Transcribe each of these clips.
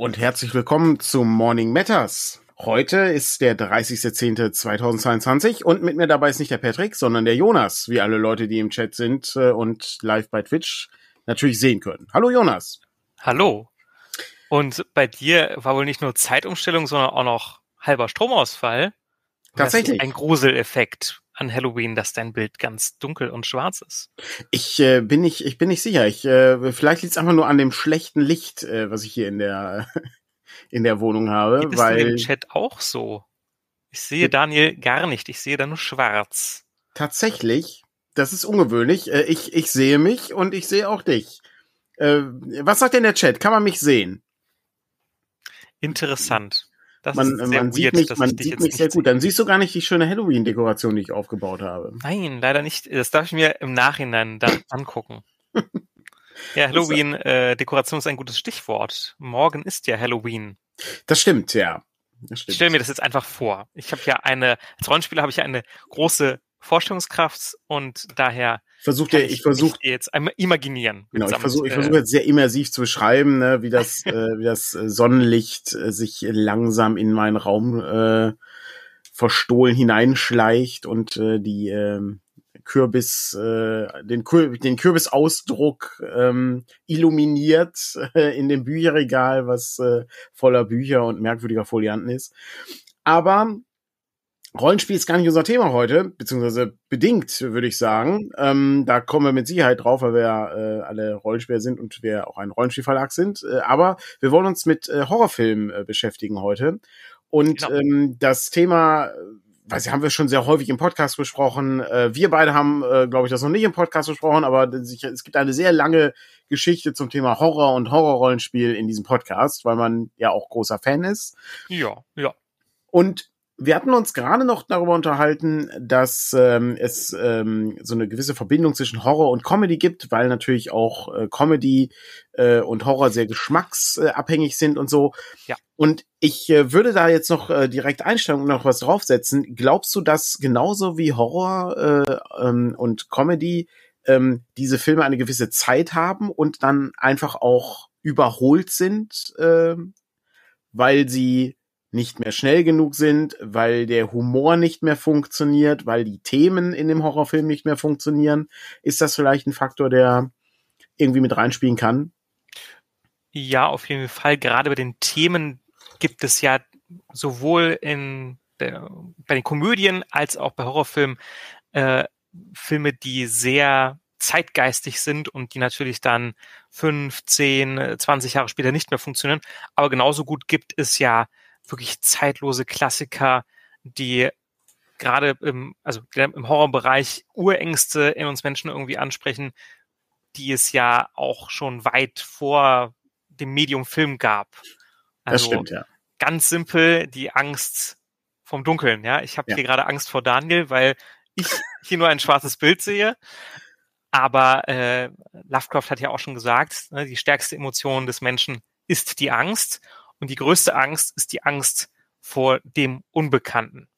und herzlich willkommen zum Morning Matters. Heute ist der 30.10.2022 und mit mir dabei ist nicht der Patrick, sondern der Jonas, wie alle Leute, die im Chat sind äh, und live bei Twitch natürlich sehen können. Hallo Jonas. Hallo. Und bei dir war wohl nicht nur Zeitumstellung, sondern auch noch halber Stromausfall. Tatsächlich. Ein Gruseleffekt an Halloween, dass dein Bild ganz dunkel und schwarz ist. Ich äh, bin nicht, ich bin nicht sicher. Ich äh, vielleicht liegt es einfach nur an dem schlechten Licht, äh, was ich hier in der in der Wohnung habe, Geht weil im Chat auch so. Ich sehe Daniel gar nicht. Ich sehe da nur schwarz. tatsächlich, das ist ungewöhnlich. Äh, ich ich sehe mich und ich sehe auch dich. Äh, was sagt denn der Chat? Kann man mich sehen? Interessant. Das Man, ist sehr man weird, sieht mich, dass man ich dich sieht jetzt mich nicht sehr gut. Dann siehst du gar nicht die schöne Halloween-Dekoration, die ich aufgebaut habe. Nein, leider nicht. Das darf ich mir im Nachhinein dann angucken. Ja, Halloween, äh, ist ein gutes Stichwort. Morgen ist ja Halloween. Das stimmt, ja. Das Ich stimmt. stelle mir das jetzt einfach vor. Ich habe ja eine, als Rollenspieler habe ich ja eine große Vorstellungskraft und daher Versucht kann ja, ich versuche jetzt einmal imaginieren. Genau, ich versuche ich äh, versuche jetzt sehr immersiv zu beschreiben, ne, wie das, äh, wie das äh, Sonnenlicht äh, sich langsam in meinen Raum äh, verstohlen hineinschleicht und äh, die ähm, Kürbis, äh, den, Kür den Kürbisausdruck ähm, illuminiert äh, in dem Bücherregal, was äh, voller Bücher und merkwürdiger Folianten ist. Aber Rollenspiel ist gar nicht unser Thema heute, beziehungsweise bedingt, würde ich sagen. Ähm, da kommen wir mit Sicherheit drauf, weil wir äh, alle Rollenspieler sind und wir auch ein Rollenspielverlag sind. Äh, aber wir wollen uns mit äh, Horrorfilmen äh, beschäftigen heute. Und Genau. ähm, das Thema, äh, weiß ich, haben wir schon sehr häufig im Podcast besprochen. Äh, wir beide haben, glaube ich, das noch nicht im Podcast besprochen, aber es gibt eine sehr lange Geschichte zum Thema Horror und Horrorrollenspiel in diesem Podcast, weil man ja auch großer Fan ist. Ja, ja. Und wir hatten uns gerade noch darüber unterhalten, dass ähm, es ähm, so eine gewisse Verbindung zwischen Horror und Comedy gibt, weil natürlich auch äh, Comedy äh, und Horror sehr geschmacksabhängig sind und so. Ja. Und ich äh, würde da jetzt noch äh, direkt einsteigen und noch was draufsetzen. Glaubst du, dass genauso wie Horror äh, ähm, und Comedy ähm, diese Filme eine gewisse Zeit haben und dann einfach auch überholt sind, ähm, weil sie nicht mehr schnell genug sind, weil der Humor nicht mehr funktioniert, weil die Themen in dem Horrorfilm nicht mehr funktionieren. Ist das vielleicht ein Faktor, der irgendwie mit reinspielen kann? Ja, auf jeden Fall. Gerade bei den Themen gibt es ja sowohl in der, bei den Komödien als auch bei Horrorfilmen äh, Filme, die sehr zeitgeistig sind und die natürlich dann fünf, zehn, 20 Jahre später nicht mehr funktionieren. Aber genauso gut gibt es ja wirklich zeitlose Klassiker, die gerade im, also im Horrorbereich Urängste in uns Menschen irgendwie ansprechen, die es ja auch schon weit vor dem Medium Film gab. Das Also stimmt, ja. ganz simpel die Angst vom Dunkeln. Ja, ich habe Ja. hier gerade Angst vor Daniel, weil ich hier nur ein schwarzes Bild sehe. Aber äh, Lovecraft hat ja auch schon gesagt, ne, die stärkste Emotion des Menschen ist die Angst und die größte Angst ist die Angst vor dem Unbekannten.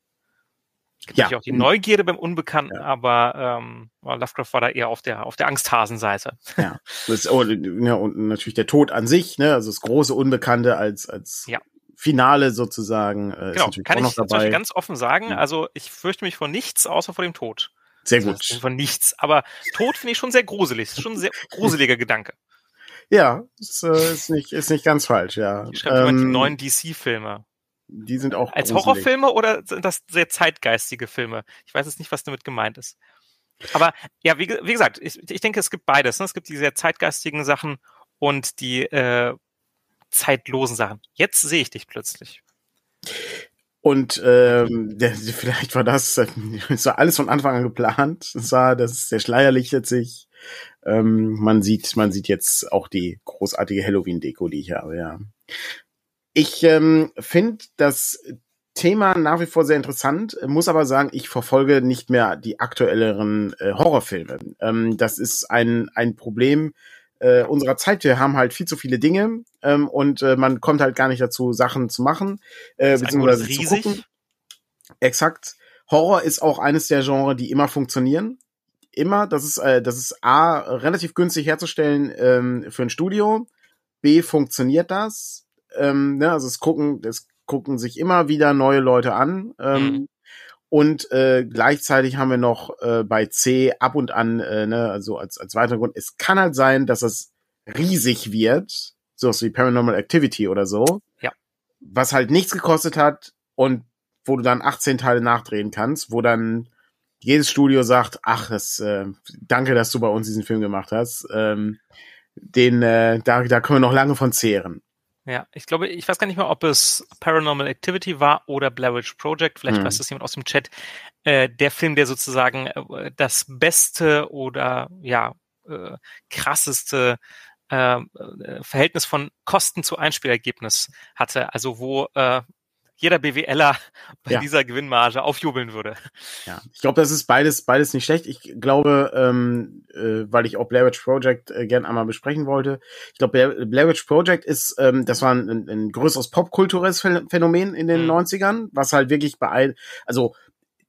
Es gibt Ja. natürlich auch die Neugierde beim Unbekannten, Ja. aber ähm, Lovecraft war da eher auf der auf der Angsthasenseite. ja. Das, oh, ja. Und natürlich der Tod an sich, ne? also das große Unbekannte als, als Ja. Finale sozusagen äh, Genau, kann auch ich dabei. Ganz offen sagen. Ja. Also ich fürchte mich vor nichts außer vor dem Tod. Sehr Also, gut. Von nichts. Aber Tod finde ich schon sehr gruselig. Ist schon ein sehr gruseliger Gedanke. Ja, ist, äh, ist, nicht, ist nicht ganz falsch, ja. Wie schreibt jemand die Ähm, neuen DC-Filme? die sind auch Als gruselig. Horrorfilme oder sind das sehr zeitgeistige Filme? Ich weiß jetzt nicht, was damit gemeint ist. Aber ja, wie, wie gesagt, ich, ich denke, es gibt beides. Ne? Es gibt die sehr zeitgeistigen Sachen und die äh, zeitlosen Sachen. Jetzt sehe ich dich plötzlich. Und ähm, der, vielleicht war das, äh, es war alles von Anfang an geplant. Es war, das, der Schleier lichtet sich. Ähm, man sieht, man sieht jetzt auch die großartige Halloween-Deko, die ich habe, ja. Ich ähm, finde das Thema nach wie vor sehr interessant, muss aber sagen, ich verfolge nicht mehr die aktuelleren äh, Horrorfilme. Ähm, das ist ein, ein Problem äh, unserer Zeit. Wir haben halt viel zu viele Dinge ähm, und äh, man kommt halt gar nicht dazu, Sachen zu machen, äh, beziehungsweise zu gucken. Exakt. Horror ist auch eines der Genres, die immer funktionieren. Immer. Das ist, äh, das ist A, relativ günstig herzustellen ähm, für ein Studio. B, funktioniert das. ähm, ne, also es gucken, es gucken sich immer wieder neue Leute an. Ähm, mhm. Und äh, gleichzeitig haben wir noch äh, bei C ab und an, äh, ne, also als, als weiterer Grund, es kann halt sein, dass es riesig wird, sowas wie Paranormal Activity oder so. Ja. Was halt nichts gekostet hat und wo du dann 18 Teile nachdrehen kannst, wo dann jedes Studio sagt, ach, das, äh, danke, dass du bei uns diesen Film gemacht hast. Ähm, den, äh, da, da können wir noch lange von zehren. Ja, ich glaube, ich weiß gar nicht mehr, ob es Paranormal Activity war oder Blair Witch Project. Vielleicht hm. weiß das jemand aus dem Chat. Äh, der Film, der sozusagen äh, das beste oder ja äh, krasseste äh, äh Verhältnis von Kosten zu Einspielergebnis hatte. Also wo äh, jeder BWLer bei ja. dieser Gewinnmarge aufjubeln würde. Ja, ich glaube, das ist beides, beides nicht schlecht. Ich glaube, ähm, äh, weil ich auch Blair Witch Project äh, gern einmal besprechen wollte. Ich glaube, Blair, Blair Witch Project ist, ähm, das war ein, ein größeres popkulturelles Phänomen in den mhm. 90ern, was halt wirklich bei all, also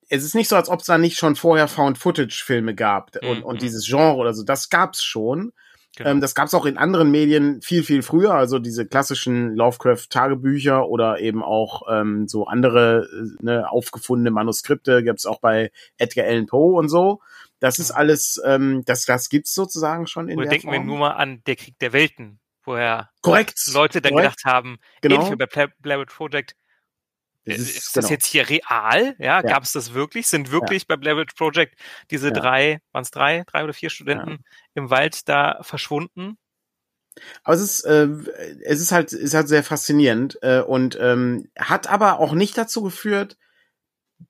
es ist nicht so, als ob es da nicht schon vorher Found-Footage-Filme gab und, mhm. und dieses Genre oder so. Das gab's schon. Genau. Ähm, das gab es auch in anderen Medien viel, viel früher, also diese klassischen Lovecraft-Tagebücher oder eben auch ähm, so andere äh, ne, aufgefundene Manuskripte gab es auch bei Edgar Allan Poe und so. Das ist alles, ähm, das, das gibt's sozusagen schon in Oder der denken Form. wir nur mal an der Krieg der Welten, woher Korrekt. Leute dann Korrekt. gedacht haben, genau. ähnlich wie bei Blair Witch Project, das ist, ist das genau. jetzt hier real? Ja, ja. gab es das wirklich? Sind wirklich ja. bei Blair Witch Project diese ja. drei, waren es drei, drei oder vier Studenten im Wald da verschwunden? Aber es ist, äh, es ist halt, ist halt sehr faszinierend äh, und ähm, hat aber auch nicht dazu geführt,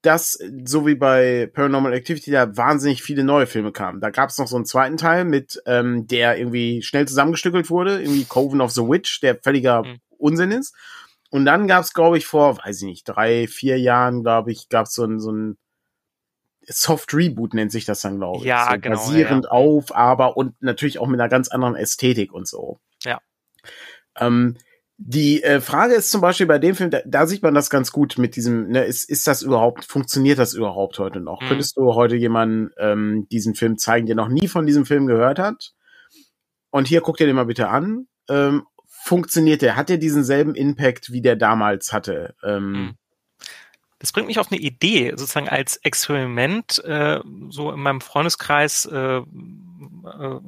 dass, so wie bei Paranormal Activity, da wahnsinnig viele neue Filme kamen. Da gab es noch so einen zweiten Teil mit, ähm, der irgendwie schnell zusammengestückelt wurde, irgendwie Coven of the Witch, der völliger mhm. Unsinn ist. Und dann gab es, glaube ich, vor, weiß ich nicht, drei, vier Jahren, glaube ich, gab es so ein, so ein Soft Reboot nennt sich das dann, glaube ich. Ja, so genau. Basierend ja, auf, aber und natürlich auch mit einer ganz anderen Ästhetik und so. Ja. Ähm, die äh, Frage ist zum Beispiel bei dem Film, da, da sieht man das ganz gut mit diesem, ne, ist, ist das überhaupt, funktioniert das überhaupt heute noch? Mhm. Könntest du heute jemanden ähm, diesen Film zeigen, der noch nie von diesem Film gehört hat? Und hier guck dir den mal bitte an. Ähm, funktioniert der? Hat der diesen selben Impact, wie der damals hatte? Ähm, hm. das bringt mich auf eine Idee, sozusagen als Experiment. Äh, so in meinem Freundeskreis äh, äh,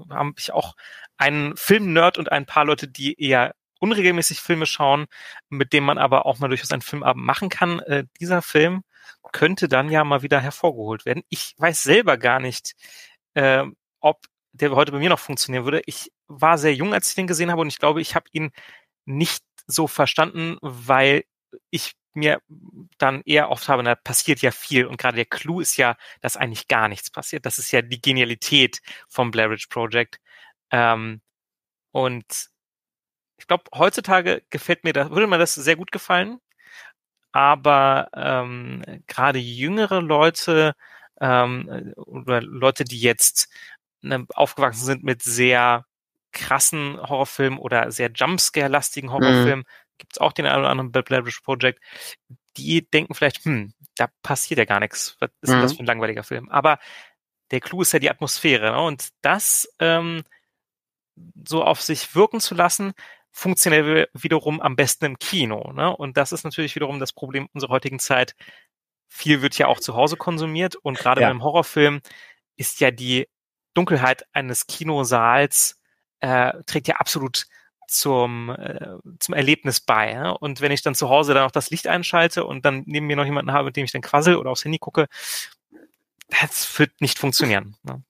habe ich auch einen Filmnerd und ein paar Leute, die eher unregelmäßig Filme schauen, mit dem man aber auch mal durchaus einen Filmabend machen kann. Äh, dieser Film könnte dann ja mal wieder hervorgeholt werden. Ich weiß selber gar nicht, äh, ob der heute bei mir noch funktionieren würde. Ich war sehr jung, als ich den gesehen habe und ich glaube, ich habe ihn nicht so verstanden, weil ich mir dann eher oft habe, da passiert ja viel und gerade der Clou ist ja, dass eigentlich gar nichts passiert. Das ist ja die Genialität vom Blair Witch Project. Ähm, und ich glaube, heutzutage gefällt mir das, würde mir das sehr gut gefallen. Aber ähm, gerade jüngere Leute ähm, oder Leute, die jetzt ne, aufgewachsen sind mit sehr krassen Horrorfilmen oder sehr Jumpscare-lastigen Horrorfilmen, mhm. gibt es auch den einen oder anderen Blair Witch Project, die denken vielleicht, hm, da passiert ja gar nichts. Was ist mhm. das für ein langweiliger Film? Aber der Clou ist ja die Atmosphäre. Ne? Und das ähm, so auf sich wirken zu lassen, funktioniert wiederum am besten im Kino. Ne? Und das ist natürlich wiederum das Problem unserer heutigen Zeit. Viel wird ja auch zu Hause konsumiert und gerade ja. beim Horrorfilm ist ja die Dunkelheit eines Kinosaals äh, trägt ja absolut zum, äh, zum Erlebnis bei. Ja? Und wenn ich dann zu Hause dann auch das Licht einschalte und dann neben mir noch jemanden habe, mit dem ich dann quassel oder aufs Handy gucke, das wird nicht funktionieren. Ne?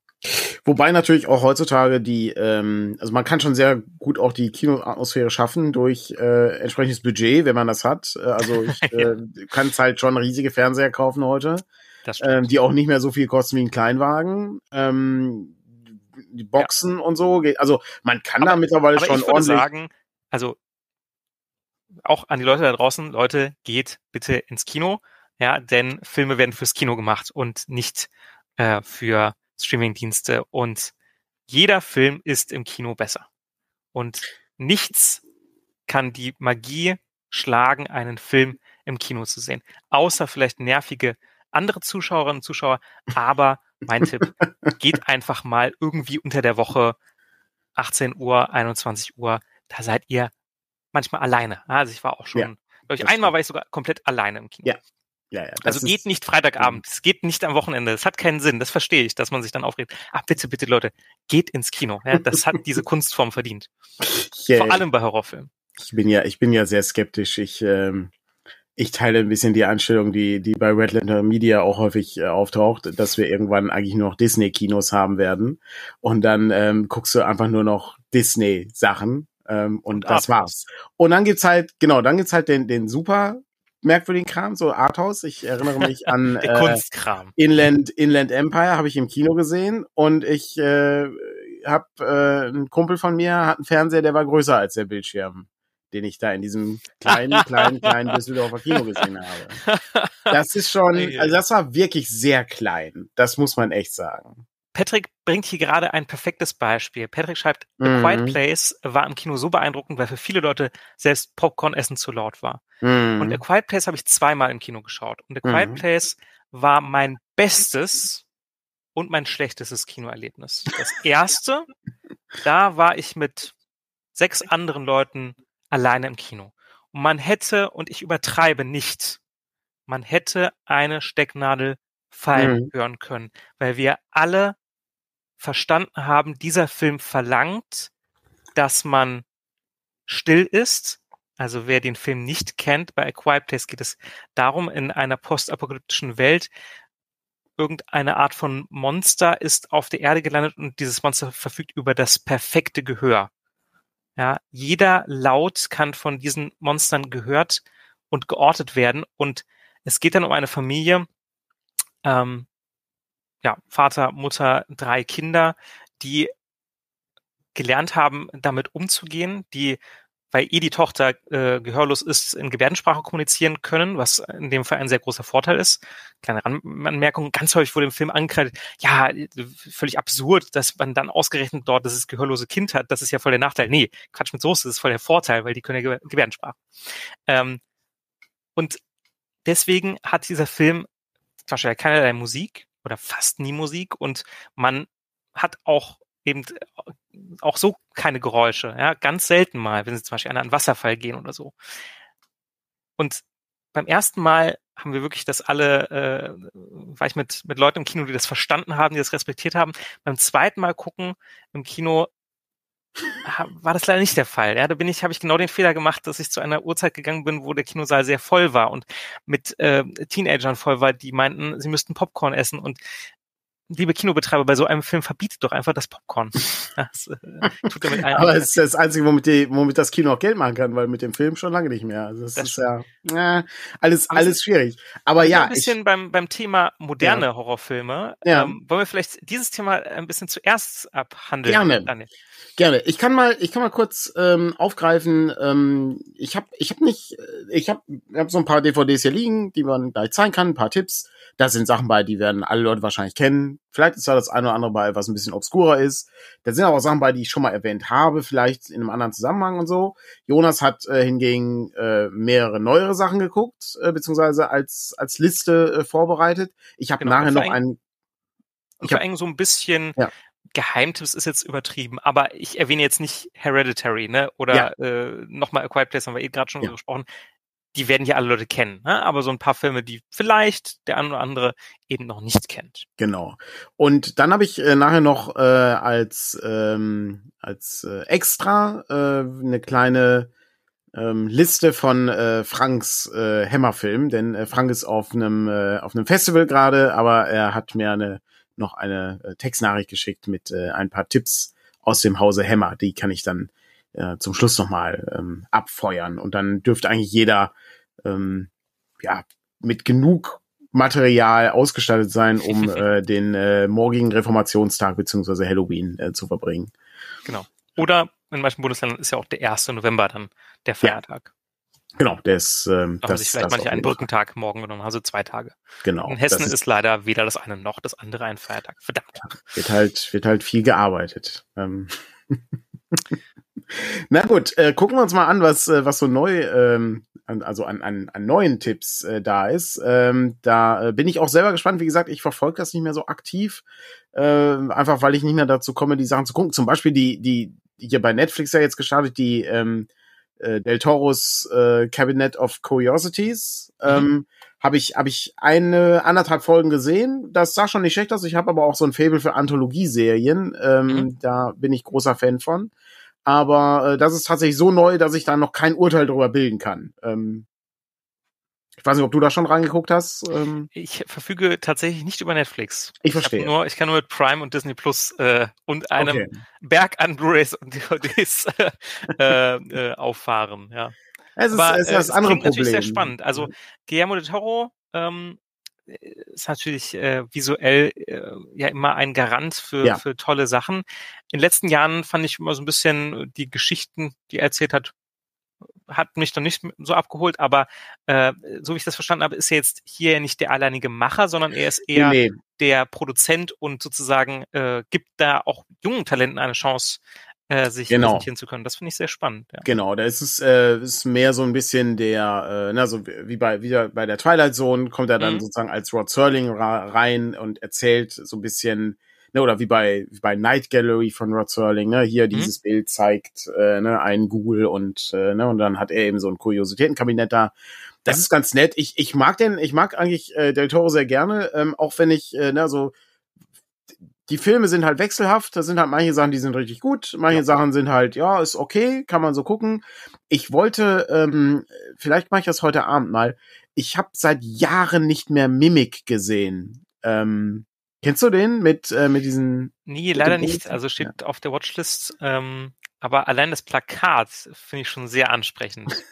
Wobei natürlich auch heutzutage die, ähm, also man kann schon sehr gut auch die Kinoatmosphäre schaffen durch äh, entsprechendes Budget, wenn man das hat. Äh, also ich äh, kann es halt schon riesige Fernseher kaufen heute, ähm, die auch nicht mehr so viel kosten wie ein Kleinwagen. Ähm, die Boxen ja. und so. Also man kann aber, da mittlerweile schon ich würde ordentlich. sagen, also auch an die Leute da draußen, Leute, geht bitte ins Kino, ja, denn Filme werden fürs Kino gemacht und nicht äh, für Streamingdienste und jeder Film ist im Kino besser. Und nichts kann die Magie schlagen, einen Film im Kino zu sehen. Außer vielleicht nervige andere Zuschauerinnen und Zuschauer, aber mein Tipp, geht einfach mal irgendwie unter der Woche 18 Uhr, 21 Uhr, da seid ihr manchmal alleine. Also ich war auch schon, Ja, glaube ich, einmal war ich sogar komplett alleine im Kino. Ja, Ja, ja. Also geht nicht Freitagabend, es geht nicht am Wochenende, es hat keinen Sinn, das verstehe ich, dass man sich dann aufregt. Ach bitte, bitte Leute, geht ins Kino. Ja, das hat diese Kunstform verdient. Äh, Vor allem bei Horrorfilmen. ich bin ja, ich bin ja sehr skeptisch. Ich, ähm, ich teile ein bisschen die Einstellung, die, die bei Red Lantern Media auch häufig äh, auftaucht, dass wir irgendwann eigentlich nur noch Disney-Kinos haben werden. Und dann ähm, guckst du einfach nur noch Disney-Sachen ähm, und, Und das war's. Und dann gibt's halt, genau, dann gibt's halt den, den super merkwürdigen Kram, so Arthouse. Ich erinnere mich an äh, Kunstkram. Inland, Inland Empire habe ich im Kino gesehen und ich äh, habe äh, ein Kumpel von mir hat einen Fernseher, der war größer als der Bildschirm, den ich da in diesem kleinen, kleinen, kleinen Düsseldorfer Kino gesehen habe. Das ist schon, also das war wirklich sehr klein. Das muss man echt sagen. Patrick bringt hier gerade ein perfektes Beispiel. Patrick schreibt, A Mhm. Quiet Place war im Kino so beeindruckend, weil für viele Leute selbst Popcorn essen zu laut war. Mhm. Und A Quiet Place habe ich zweimal im Kino geschaut. Und A Quiet Mhm. Place war mein bestes und mein schlechtestes Kinoerlebnis. Das erste, da war ich mit sechs anderen Leuten alleine im Kino. Und man hätte, und ich übertreibe nicht, man hätte eine Stecknadel fallen Mhm. hören können, weil wir alle verstanden haben, dieser Film verlangt, dass man still ist. Also wer den Film nicht kennt, bei A Quiet Place geht es darum, in einer postapokalyptischen Welt irgendeine Art von Monster ist auf der Erde gelandet und dieses Monster verfügt über das perfekte Gehör. Ja, jeder Laut kann von diesen Monstern gehört und geortet werden. Und es geht dann um eine Familie, ähm, ja, Vater, Mutter, drei Kinder, die gelernt haben, damit umzugehen, die, weil eh die Tochter äh, gehörlos ist, in Gebärdensprache kommunizieren können, was in dem Fall ein sehr großer Vorteil ist. Kleine Anmerkung, ganz häufig wurde im Film angekreidet, ja, völlig absurd, dass man dann ausgerechnet dort dieses gehörlose Kind hat, das ist ja voll der Nachteil. Nee, Quatsch mit Soße, das ist voll der Vorteil, weil die können ja Ge- Gebärdensprache. Ähm, und deswegen hat dieser Film wahrscheinlich keinerlei Musik oder fast nie Musik und man hat auch eben auch so keine Geräusche, ja, ganz selten mal, wenn sie zum Beispiel an einen Wasserfall gehen oder so. Und beim ersten Mal haben wir wirklich das alle, äh, war ich mit, mit Leuten im Kino, die das verstanden haben, die das respektiert haben. Beim zweiten Mal gucken im Kino war das leider nicht der Fall. Ja, da bin ich, habe ich genau den Fehler gemacht, dass ich zu einer Uhrzeit gegangen bin, wo der Kinosaal sehr voll war und mit äh, Teenagern voll war, die meinten, sie müssten Popcorn essen und liebe Kinobetreiber, bei so einem Film verbietet doch einfach das Popcorn. Das äh, tut damit. Aber es ist das Einzige, womit, die, womit das Kino auch Geld machen kann, weil mit dem Film schon lange nicht mehr. Also das, Das ist ja äh, alles, Aber alles schwierig. Aber ja, ein bisschen beim, beim Thema moderne Horrorfilme. Ja. Ähm, wollen wir vielleicht dieses Thema ein bisschen zuerst abhandeln? Gerne. Gerne. Ich kann mal, ich kann mal kurz ähm, aufgreifen. Ähm, ich habe, ich habe nicht, äh, ich habe, ich hab so ein paar DVDs hier liegen, die man gleich zeigen kann, ein paar Tipps. Da sind Sachen bei, die werden alle Leute wahrscheinlich kennen. Vielleicht ist da das eine oder andere bei, was ein bisschen obskurer ist. Da sind aber auch Sachen bei, die ich schon mal erwähnt habe, vielleicht in einem anderen Zusammenhang und so. Jonas hat äh, hingegen äh, mehrere neuere Sachen geguckt, äh, beziehungsweise als als Liste äh, vorbereitet. Ich habe Genau, nachher noch einen. Ich vor hab- allem so ein bisschen Ja. Geheimtipps ist jetzt übertrieben, aber ich erwähne jetzt nicht Hereditary, ne? Oder äh, nochmal A Quiet Place haben wir eh gerade schon Ja. gesprochen. Die werden ja alle Leute kennen, ne? aber so ein paar Filme, die vielleicht der eine oder andere eben noch nicht kennt. Genau. Und dann habe ich äh, nachher noch äh, als ähm, als äh, extra äh, eine kleine ähm, Liste von äh, Franks äh, Hämmerfilm, denn äh, Frank ist auf einem äh, auf einem Festival gerade, aber er hat mir eine noch eine äh, Textnachricht geschickt mit äh, ein paar Tipps aus dem Hause Hämmer. Die kann ich dann äh, zum Schluss nochmal ähm, abfeuern und dann dürfte eigentlich jeder ähm, ja mit genug Material ausgestattet sein, um äh, den äh, morgigen Reformationstag beziehungsweise Halloween äh, zu verbringen. Genau. Oder in manchen Bundesländern ist ja auch der 1. November dann der Feiertag. Genau, der ist ähm, Da haben das, sich vielleicht manche einen. Brückentag morgen genommen, also zwei Tage. Genau. In Hessen das ist, leider weder das eine noch das andere ein Feiertag. Verdammt. wird halt wird halt viel gearbeitet. Ähm. Na gut, äh, gucken wir uns mal an, was äh, was so neu ähm, an, also an, an, an neuen Tipps äh, da ist. Ähm, da äh, bin ich auch selber gespannt. Wie gesagt, ich verfolge das nicht mehr so aktiv, äh, einfach weil ich nicht mehr dazu komme, die Sachen zu gucken. Zum Beispiel die die die hier bei Netflix ja jetzt gestartet, die ähm, äh, Del Toros äh, Cabinet of Curiosities. Mhm. Ähm, habe ich habe ich eine anderthalb Folgen gesehen. Das sah schon nicht schlecht aus. Ich habe aber auch so ein Faible für Anthologieserien. Ähm, mhm. Da bin ich großer Fan von. Aber äh, das ist tatsächlich so neu, dass ich da noch kein Urteil darüber bilden kann. Ähm, ich weiß nicht, ob du da schon reingeguckt hast. Ähm. Ich verfüge tatsächlich nicht über Netflix. Ich verstehe. Ich, nur, ich kann nur mit Prime und Disney Plus äh, und einem okay. Berg an Blu-rays und DVDs äh, äh, auffahren. Ja. Es ist, Aber, es ist das äh, andere Problem. natürlich sehr spannend. Also Guillermo del Toro ähm, ist natürlich äh, visuell äh, ja immer ein Garant für, ja. für tolle Sachen. In den letzten Jahren fand ich immer so ein bisschen die Geschichten, die er erzählt hat, hat mich noch nicht so abgeholt, aber äh, so wie ich das verstanden habe, ist er jetzt hier nicht der alleinige Macher, sondern er ist eher nee. der Produzent und sozusagen äh, gibt da auch jungen Talenten eine Chance, äh, sich genau. präsentieren zu können. Das finde ich sehr spannend. Ja. Genau, da ist es äh, ist mehr so ein bisschen der, äh, na, so wie bei wie bei der Twilight Zone kommt er dann mhm. sozusagen als Rod Serling rein und erzählt so ein bisschen ne, oder wie bei, wie bei Night Gallery von Rod Serling, ne, hier mhm. dieses Bild zeigt äh, ne, einen Google und, äh, ne, und dann hat er eben so ein Kuriositätenkabinett da. Das ja. ist ganz nett. Ich, ich mag den, ich mag eigentlich äh, Del Toro sehr gerne, ähm, auch wenn ich, äh, ne, so die Filme sind halt wechselhaft. Da sind halt manche Sachen, die sind richtig gut. Manche ja. Sachen sind halt, ja, ist okay, kann man so gucken. Ich wollte, ähm, vielleicht mache ich das heute Abend mal. Ich habe seit Jahren nicht mehr Mimik gesehen. Ähm, Kennst du den mit, äh, mit diesen? Nee, leider nicht. Also steht ja. auf der Watchlist. Ähm, aber allein das Plakat finde ich schon sehr ansprechend.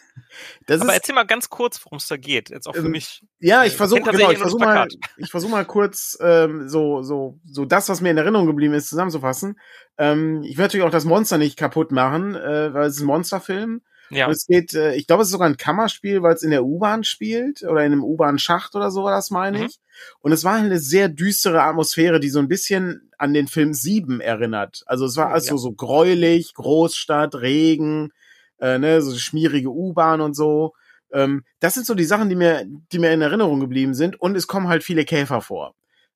Das aber ist, erzähl mal ganz kurz, worum es da geht. Jetzt auch für ähm, mich. Ja, ich versuche genau, ich versuche mal, ich versuche mal kurz ähm, so so so das, was mir in Erinnerung geblieben ist, zusammenzufassen. Ähm, ich will natürlich auch das Monster nicht kaputt machen, äh, weil es ist ein Monsterfilm. Ja. Und es geht, äh, ich glaube, es ist sogar ein Kammerspiel, weil es in der U-Bahn spielt oder in einem U-Bahn-Schacht oder so, das meine mhm. ich. Und es war eine sehr düstere Atmosphäre, die so ein bisschen an den Film Sieben erinnert. Also es war also ja. so gräulich, Großstadt, Regen, äh, ne, so schmierige U-Bahn und so. Ähm, das sind so die Sachen, die mir, die mir in Erinnerung geblieben sind. Und es kommen halt viele Käfer vor.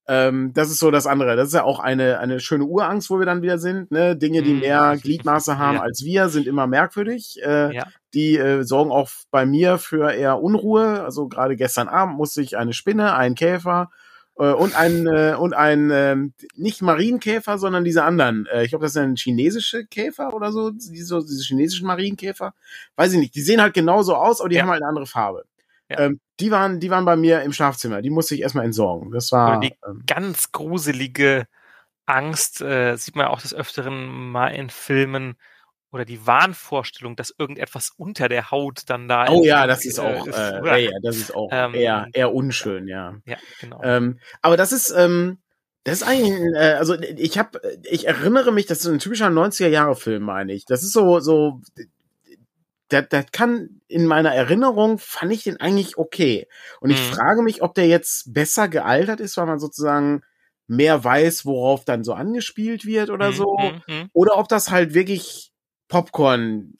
Ähm, das ist so das andere. Das ist ja auch eine, eine schöne Urangst, wo wir dann wieder sind. Ne? Dinge, die mhm. mehr Gliedmaße haben ja. als wir, sind immer merkwürdig. Äh, ja. Die äh, sorgen auch bei mir für eher Unruhe. Also gerade gestern Abend musste ich eine Spinne, einen Käfer äh, und ein äh, und ein äh, nicht Marienkäfer, sondern diese anderen. Äh, ich glaube, das sind chinesische Käfer oder so, diese, diese chinesischen Marienkäfer. Weiß ich nicht. Die sehen halt genauso aus, aber die ja. haben halt eine andere Farbe. Ja. Ähm, die waren, die waren bei mir im Schlafzimmer. Die musste ich erstmal entsorgen. Das war die ähm, ganz gruselige Angst äh, sieht man auch des Öfteren mal in Filmen oder die Wahnvorstellung, dass irgendetwas unter der Haut dann da. Oh ja, das ist auch, äh, äh, ja, das ist auch ähm, eher, eher unschön, ja. Ja, genau. Ähm, aber das ist, ähm, das ist eigentlich, äh, also ich habe, ich erinnere mich, das ist ein typischer 90er Jahre Film, meine ich. Das ist so, so der, der kann in meiner Erinnerung fand ich den eigentlich okay. Und ich mhm. frage mich, ob der jetzt besser gealtert ist, weil man sozusagen mehr weiß, worauf dann so angespielt wird oder mhm. so. Mhm. mhm. Oder ob das halt wirklich Popcorn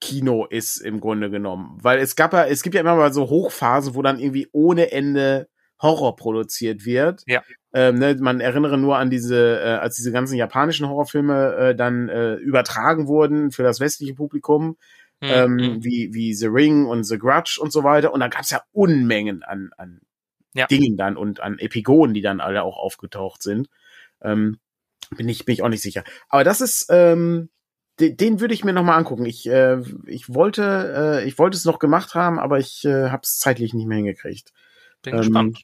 Kino ist im Grunde genommen. Weil es gab ja, es gibt ja immer mal so Hochphasen, wo dann irgendwie ohne Ende Horror produziert wird. Ja. Ähm, ne, man erinnere nur an diese, äh, als diese ganzen japanischen Horrorfilme äh, dann äh, übertragen wurden für das westliche Publikum mhm. ähm, wie, wie The Ring und The Grudge und so weiter. Und da gab es ja Unmengen an, an ja. Dingen dann und an Epigonen, die dann alle auch aufgetaucht sind. Ähm, bin ich bin ich auch nicht sicher. Aber das ist ähm, den, den würde ich mir noch mal angucken. Ich äh, ich wollte äh, ich wollte es noch gemacht haben, aber ich äh, habe es zeitlich nicht mehr hingekriegt. Bin ähm, gespannt.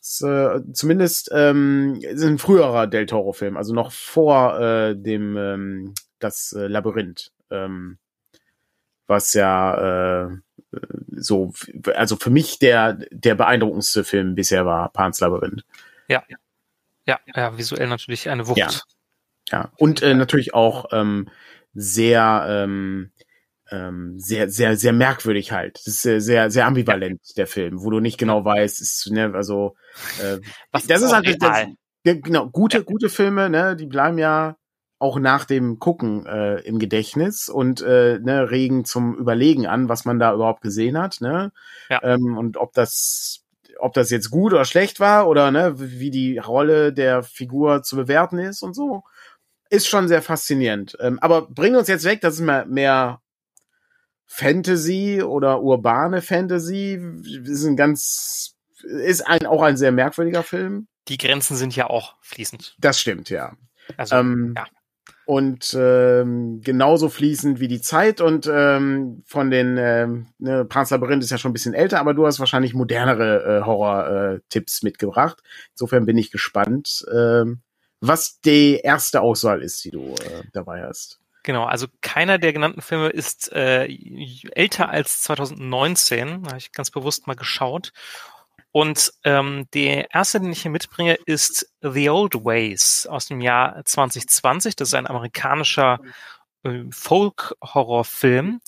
Ist, äh, zumindest ähm, ist ein früherer Del Toro Film, also noch vor äh, dem ähm, das äh, Labyrinth. Ähm, was ja äh, so, also für mich der, der beeindruckendste Film bisher war Pans Labyrinth. Ja. Ja, ja, visuell natürlich eine Wucht. Ja, ja. und äh, natürlich auch ähm, sehr, ähm, ähm, sehr, sehr, sehr merkwürdig halt. Das ist sehr, sehr, sehr ambivalent, ja. der Film, wo du nicht genau weißt, ist, ne, also äh, Was das ist halt das, genau, gute, ja. gute Filme, ne, die bleiben ja auch nach dem Gucken äh, im Gedächtnis und äh, ne, regen zum Überlegen an, was man da überhaupt gesehen hat, ne? Ja. Ähm, und ob das ob das jetzt gut oder schlecht war oder ne, wie die Rolle der Figur zu bewerten ist und so, ist schon sehr faszinierend. Ähm, aber bring uns jetzt weg, das ist mehr, mehr Fantasy oder urbane Fantasy. Ist ein ganz, ist ein, auch ein sehr merkwürdiger Film. Die Grenzen sind ja auch fließend. Das stimmt, ja. Also, Ähm, ja. Und ähm, genauso fließend wie die Zeit und ähm, von den ähm, ne, Pans ist ja schon ein bisschen älter, aber du hast wahrscheinlich modernere äh, Horror-Tipps mitgebracht. Insofern bin ich gespannt, ähm, was die erste Auswahl ist, die du äh, dabei hast. Genau, also keiner der genannten Filme ist äh, älter als 2019. Da habe ich ganz bewusst mal geschaut. Und ähm, der erste, den ich hier mitbringe, ist The Old Ways aus dem Jahr 2020. Das ist ein amerikanischer äh, Folk-Horrorfilm.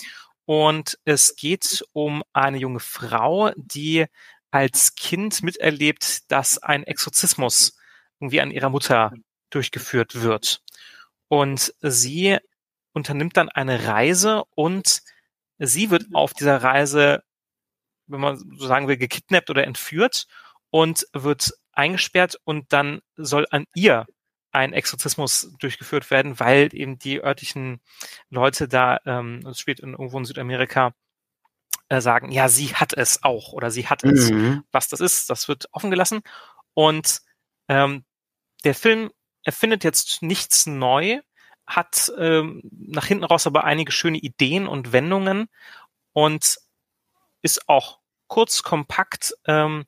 Und es geht um eine junge Frau, die als Kind miterlebt, dass ein Exorzismus irgendwie an ihrer Mutter durchgeführt wird. Und sie unternimmt dann eine Reise und sie wird auf dieser Reise, wenn man so sagen will, gekidnappt oder entführt und wird eingesperrt und dann soll an ihr ein Exorzismus durchgeführt werden, weil eben die örtlichen Leute da, ähm, das spielt in, irgendwo in Südamerika, äh, sagen, ja, sie hat es auch oder sie hat es. Mhm. Was das ist, das wird offen gelassen. Und ähm, der Film erfindet jetzt nichts neu, hat ähm, nach hinten raus aber einige schöne Ideen und Wendungen und ist auch kurz, kompakt, ähm,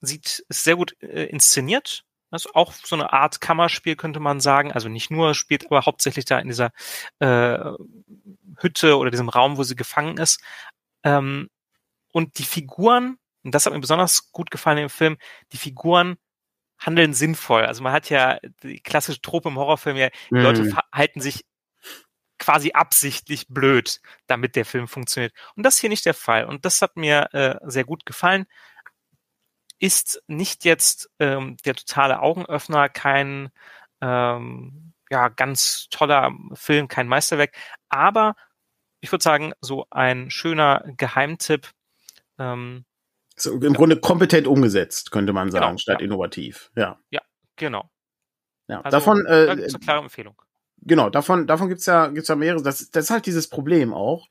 sieht, ist sehr gut äh, inszeniert. Das ist auch so eine Art Kammerspiel, könnte man sagen. Also nicht nur, spielt aber hauptsächlich da in dieser äh, Hütte oder diesem Raum, wo sie gefangen ist. Ähm, und die Figuren, und das hat mir besonders gut gefallen im Film, die Figuren handeln sinnvoll. Also man hat ja die klassische Trope im Horrorfilm ja, die Mhm. Leute verhalten sich quasi absichtlich blöd, damit der Film funktioniert. Und das ist hier nicht der Fall. Und das hat mir äh, sehr gut gefallen. Ist nicht jetzt ähm, der totale Augenöffner, kein ähm, ja ganz toller Film, kein Meisterwerk, aber ich würde sagen, so ein schöner Geheimtipp. Ähm, So, Im Grunde kompetent umgesetzt, könnte man sagen, Genau, statt ja. innovativ. Ja. genau. ja. Also, davon, da äh, klare Empfehlung. Genau, davon, davon gibt's ja, gibt's ja mehrere. Das, das ist halt dieses Problem auch,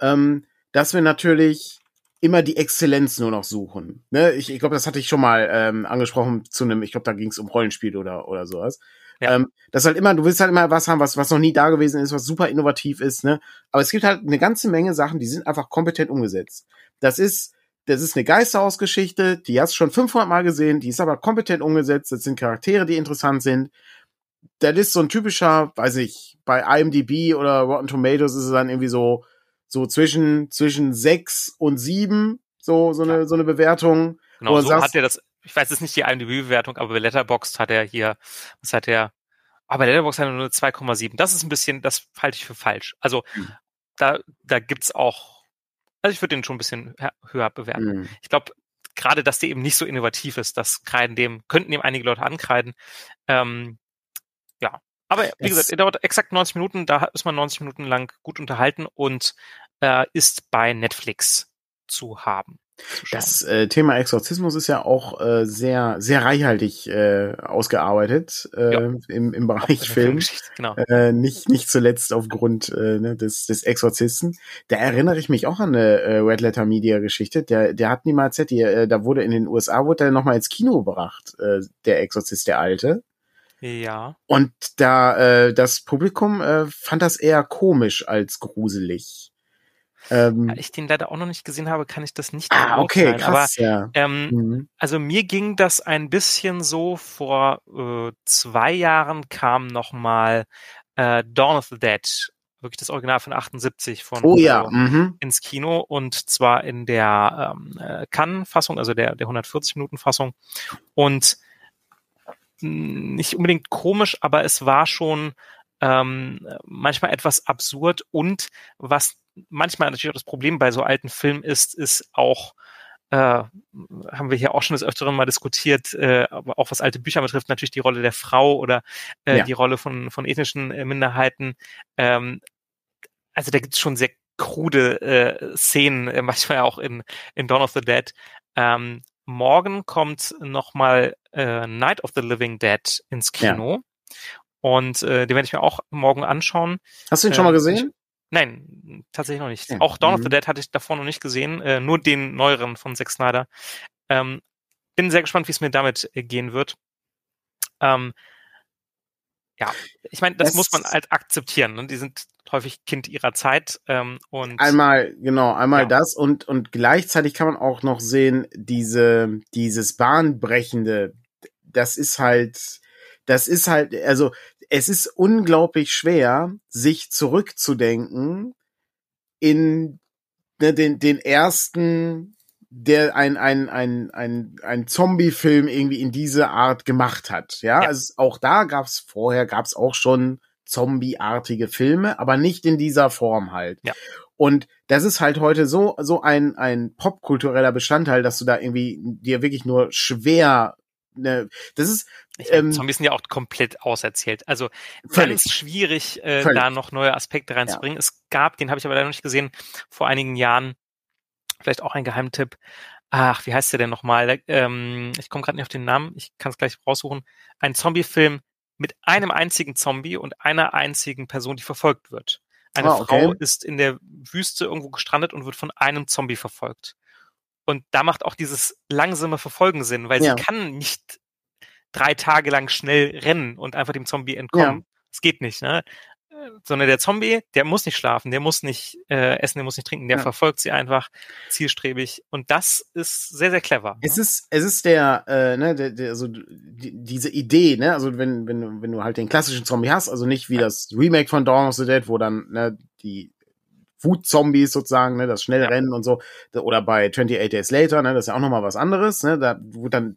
ähm, dass wir natürlich immer die Exzellenz nur noch suchen. Ne? Ich, ich glaube, das hatte ich schon mal ähm, angesprochen zu einem, ich glaube, da ging's um Rollenspiel oder, oder sowas. Ja. Ähm, das halt immer, du willst halt immer was haben, was, was noch nie da gewesen ist, was super innovativ ist, ne? Aber es gibt halt eine ganze Menge Sachen, die sind einfach kompetent umgesetzt. Das ist, das ist eine Geisterhausgeschichte, die hast du schon 500 Mal gesehen, die ist aber kompetent umgesetzt, das sind Charaktere, die interessant sind. Das ist so ein typischer, weiß ich, bei IMDb oder Rotten Tomatoes ist es dann irgendwie so, so zwischen, zwischen sechs und sieben, so, so eine, so eine Bewertung. Genau, so sagst- hat er das, ich weiß jetzt nicht die IMDb-Bewertung, aber bei Letterboxd hat er hier, was hat er, aber Letterboxd hat er nur eine 2,7. Das ist ein bisschen, das halte ich für falsch. Also, Hm. da, da gibt's auch, also ich würde den schon ein bisschen hö- höher bewerten. Hm. Ich glaube, gerade, dass der eben nicht so innovativ ist, das kreiden dem, könnten dem einige Leute ankreiden. Ähm. Aber wie Das- gesagt, er dauert exakt 90 Minuten, da ist man 90 Minuten lang gut unterhalten und äh, ist bei Netflix zu haben. Zu. Das äh, Thema Exorzismus ist ja auch äh, sehr, sehr reichhaltig äh, ausgearbeitet äh, Ja. im, im Bereich der Film. Genau. Äh, nicht, nicht zuletzt aufgrund äh, ne, des, des Exorzisten. Da erinnere ich mich auch an eine äh, Red Letter Media Geschichte. Der, der hat niemals, die, äh, da wurde in den USA, wurde er nochmal ins Kino gebracht, äh, der Exorzist, der Alte. Ja. Und da, äh, das Publikum äh, fand das eher komisch als gruselig. Ähm, Da ich den leider auch noch nicht gesehen habe, kann ich das nicht ah, okay, beurteilen. krass, ja. Aber ähm, Mhm. also mir ging das ein bisschen so, vor äh, zwei Jahren kam noch mal äh, Dawn of the Dead, wirklich das Original von 78 von Oh ja, Romero, mhm. ins Kino und zwar in der ähm, äh, Cannes-Fassung, also der, der 140-Minuten-Fassung. Und nicht unbedingt komisch, aber es war schon ähm, manchmal etwas absurd und was manchmal natürlich auch das Problem bei so alten Filmen ist, ist auch äh, haben wir hier auch schon des Öfteren mal diskutiert, äh, aber auch was alte Bücher betrifft, natürlich die Rolle der Frau oder äh, Ja. die Rolle von, von ethnischen äh, Minderheiten. Ähm, also da gibt es schon sehr krude äh, Szenen, äh, manchmal auch in, in Dawn of the Dead. Ähm, morgen kommt nochmal äh, Night of the Living Dead ins Ja. Kino. Und äh, den werde ich mir auch morgen anschauen. Hast du ihn schon mal Ähm, gesehen? Nein, tatsächlich noch nicht. Ja. Auch Dawn of the Mhm. Dead hatte ich davor noch nicht gesehen, äh, nur den neueren von Zack Snyder. Ähm, bin sehr gespannt, wie es mir damit äh, gehen wird. Ähm, ja, ich meine, das Es- muss man halt akzeptieren. Ne? Die sind häufig Kind ihrer Zeit ähm, und Einmal, genau, einmal Ja. das und, und gleichzeitig kann man auch noch sehen, diese, dieses Bahnbrechende, das ist halt, das ist halt, also, es ist unglaublich schwer, sich zurückzudenken in ne, den, den ersten, der ein, ein, ein, ein, ein Zombie-Film irgendwie in diese Art gemacht hat. Ja, Ja. Also auch da gab's vorher, gab's auch schon Zombie-artige Filme, aber nicht in dieser Form halt. Ja. Und das ist halt heute so, so ein, ein popkultureller Bestandteil, dass du da irgendwie dir wirklich nur schwer, ne, das ist, ähm, Zombies sind ja auch komplett auserzählt. Also Völlig. ganz schwierig, äh, Völlig. da noch neue Aspekte reinzubringen. Es gab, den habe ich aber leider noch nicht gesehen, vor einigen Jahren, vielleicht auch ein Geheimtipp. Ach, wie heißt der denn nochmal? Ähm, ich komme gerade nicht auf den Namen, ich kann es gleich raussuchen. Ein Zombie-Film mit einem einzigen Zombie und einer einzigen Person, die verfolgt wird. Eine Ah, okay. Frau ist in der Wüste irgendwo gestrandet und wird von einem Zombie verfolgt. Und da macht auch dieses langsame Verfolgen Sinn, weil Ja. sie kann nicht drei Tage lang schnell rennen und einfach dem Zombie entkommen. Das geht nicht, ne? Äh, Sondern der Zombie, der muss nicht schlafen, der muss nicht äh, essen, der muss nicht trinken, der Ja. verfolgt sie einfach zielstrebig. Und das ist sehr, sehr clever. Es ne? ist, es ist der, äh, ne, der, der, also die, diese Idee, ne, also wenn, wenn, du- wenn du halt den klassischen Zombie hast, also nicht wie das Remake von Dawn of the Dead, wo dann, ne, die Wut-Zombies sozusagen, ne, das schnell Ja. Rennen und so, oder bei 28 Days Later, ne, das ist ja auch nochmal was anderes, ne, da wurde dann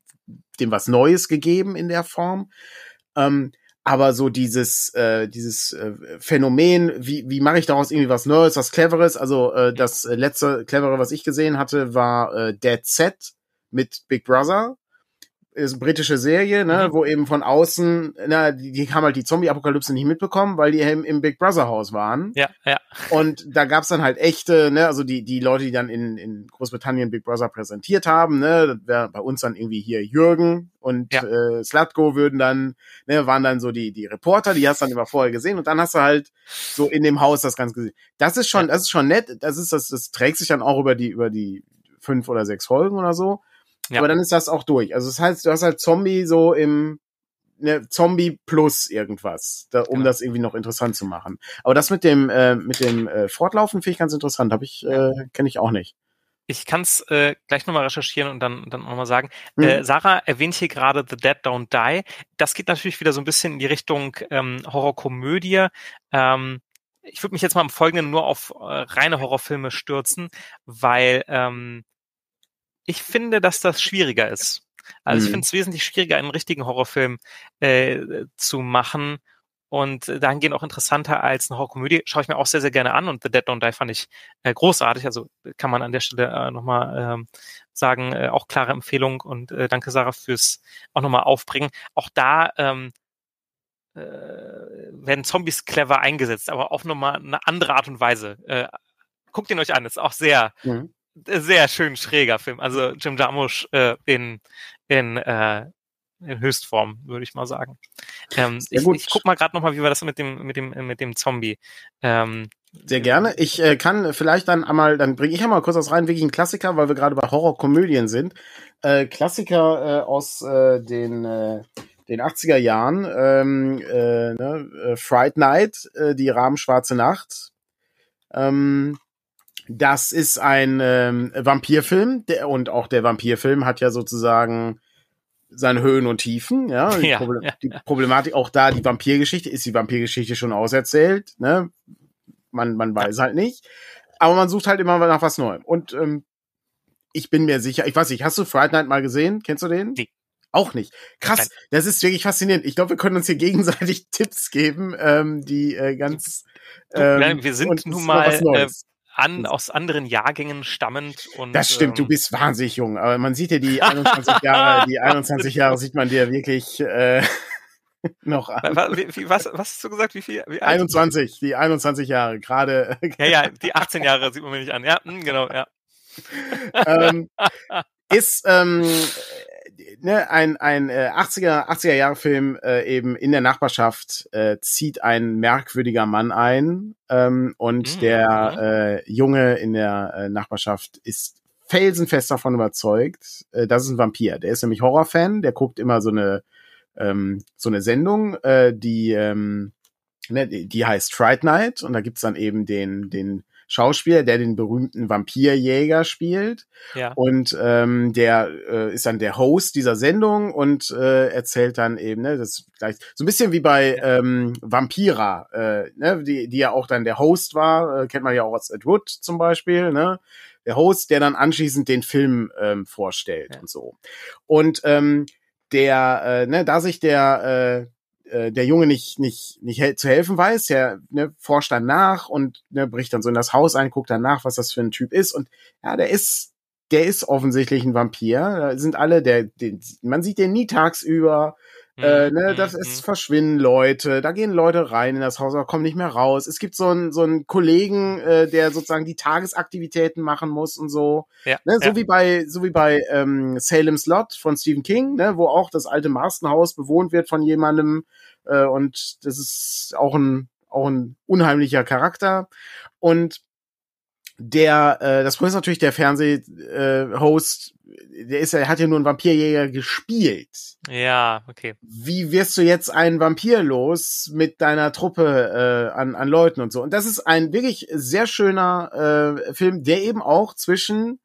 dem was Neues gegeben in der Form. Ähm, aber so dieses, äh, dieses äh, Phänomen, wie, wie mache ich daraus irgendwie was Neues, was Cleveres? Also äh, das letzte Clevere, was ich gesehen hatte, war äh, Dead Set mit Big Brother. Ist eine britische Serie, ne, Mhm. wo eben von außen, na, die, die haben halt die Zombie-Apokalypse nicht mitbekommen, weil die eben im Big Brother Haus waren. Ja, ja. Und da gab's dann halt echte, ne, also die, die Leute, die dann in, in Großbritannien Big Brother präsentiert haben, ne, bei uns dann irgendwie hier Jürgen und Ja. äh, Slatko würden dann, ne, waren dann so die, die Reporter, die hast du dann immer vorher gesehen und dann hast du halt so in dem Haus das Ganze gesehen. Das ist schon, Ja. das ist schon nett, das ist, das, das trägt sich dann auch über die, über die fünf oder sechs Folgen oder so. Ja. Aber dann ist das auch durch. Also das heißt, du hast halt Zombie so im, ne, Zombie plus irgendwas, da, um Genau. das irgendwie noch interessant zu machen. Aber das mit dem äh, mit dem äh, Fortlaufen finde ich ganz interessant. Habe ich äh, kenne ich auch nicht. Ich kann es äh, gleich nochmal recherchieren und dann, dann nochmal sagen. Hm. Äh, Sarah erwähnt hier gerade The Dead Don't Die. Das geht natürlich wieder so ein bisschen in die Richtung ähm, Horrorkomödie. Ähm, ich würde mich jetzt mal im Folgenden nur auf äh, reine Horrorfilme stürzen, weil ähm, ich finde, dass das schwieriger ist. Also ich Mhm. finde es wesentlich schwieriger, einen richtigen Horrorfilm äh, zu machen und äh, dahingehend auch interessanter als eine Horrorkomödie. Schaue ich mir auch sehr, sehr gerne an und The Dead Don't Die fand ich äh, großartig. Also kann man an der Stelle äh, nochmal ähm, sagen, äh, auch klare Empfehlung und äh, danke Sarah fürs auch nochmal aufbringen. Auch da ähm, äh, werden Zombies clever eingesetzt, aber auf nochmal eine andere Art und Weise. Äh, guckt ihn euch an, ist auch sehr, Mhm. Sehr schön schräger Film. Also Jim Jarmusch äh, in, in, äh, in Höchstform, würde ich mal sagen. Ähm, ich, ich guck mal gerade nochmal, wie wir das mit dem, mit dem, mit dem Zombie. Ähm, Sehr gerne. Ich äh, kann vielleicht dann einmal, dann bringe ich einmal kurz was rein, wirklich ein Klassiker, weil wir gerade bei Horrorkomödien sind. Äh, Klassiker äh, aus äh, den äh, den 80er Jahren, ähm, äh, ne, äh, Fright Night, äh, die Rabenschwarze Nacht. Ähm, das ist ein ähm, Vampirfilm der, und auch der Vampirfilm hat ja sozusagen seine Höhen und Tiefen, ja. Die, Ja, Proble ja, die Problematik auch da, die Vampirgeschichte, ist die Vampirgeschichte schon auserzählt, ne? Man, man weiß halt nicht. Aber man sucht halt immer nach was Neuem. Und ähm, ich bin mir sicher, ich weiß nicht, hast du Fright Night mal gesehen? Kennst du den? Nee. Auch nicht. Krass, das ist wirklich faszinierend. Ich glaube, wir können uns hier gegenseitig Tipps geben, ähm, die äh, ganz. Ähm, nein, wir sind nun mal, Neues. An, aus anderen Jahrgängen stammend und Das stimmt, du ähm, bist wahnsinnig jung, aber man sieht dir die 21 Jahre, die 21 Jahre sieht man dir wirklich äh, noch an. was, was hast du gesagt? Wie viel? Wie alt? 21, die 21 Jahre, gerade. Ja, ja, die 18 Jahre sieht man mir nicht an. Ja, hm, genau, ja. ähm, ist ähm, ne, ein, ein äh, 80er, 80er Jahre Film äh, eben in der Nachbarschaft äh, zieht ein merkwürdiger Mann ein ähm, und Mhm, der äh, Junge in der äh, Nachbarschaft ist felsenfest davon überzeugt, äh, das ist ein Vampir. Der ist nämlich Horrorfan, der guckt immer so eine ähm, so eine Sendung, äh, die ähm, ne, die heißt Fright Night und da gibt's dann eben den den Schauspieler, der den berühmten Vampirjäger spielt Ja. und ähm, der äh, ist dann der Host dieser Sendung und äh, erzählt dann eben, ne, das ist gleich so ein bisschen wie bei ähm, Vampira, äh, ne, die, die ja auch dann der Host war, äh, kennt man ja auch aus Ed Wood zum Beispiel, ne, der Host, der dann anschließend den Film ähm, vorstellt Ja. und so. Und ähm, der, äh, ne, da sich der äh, äh, der Junge nicht nicht nicht zu helfen weiß, der ne, forscht dann nach und ne, bricht dann so in das Haus ein, guckt dann nach, was das für ein Typ ist und ja, der ist der ist offensichtlich ein Vampir. Da sind alle, der, den, man sieht den nie tagsüber. Äh, ne, Mhm, das mhm, ist verschwinden Leute, da gehen Leute rein in das Haus, aber kommen nicht mehr raus. Es gibt so einen so einen Kollegen, äh, der sozusagen die Tagesaktivitäten machen muss und so. Ja, Ne, so ja. wie bei so wie bei ähm, Salem's Lot von Stephen King, ne, wo auch das alte Marstonhaus bewohnt wird von jemandem äh, und das ist auch ein auch ein unheimlicher Charakter und der äh, das Problem ist natürlich der Fernsehhost, äh, der ist ja hat ja nur einen Vampirjäger gespielt Ja, okay. wie wirst du jetzt einen Vampir los mit deiner Truppe äh, an, an Leuten und so. Und das ist ein wirklich sehr schöner äh, Film, der eben auch zwischen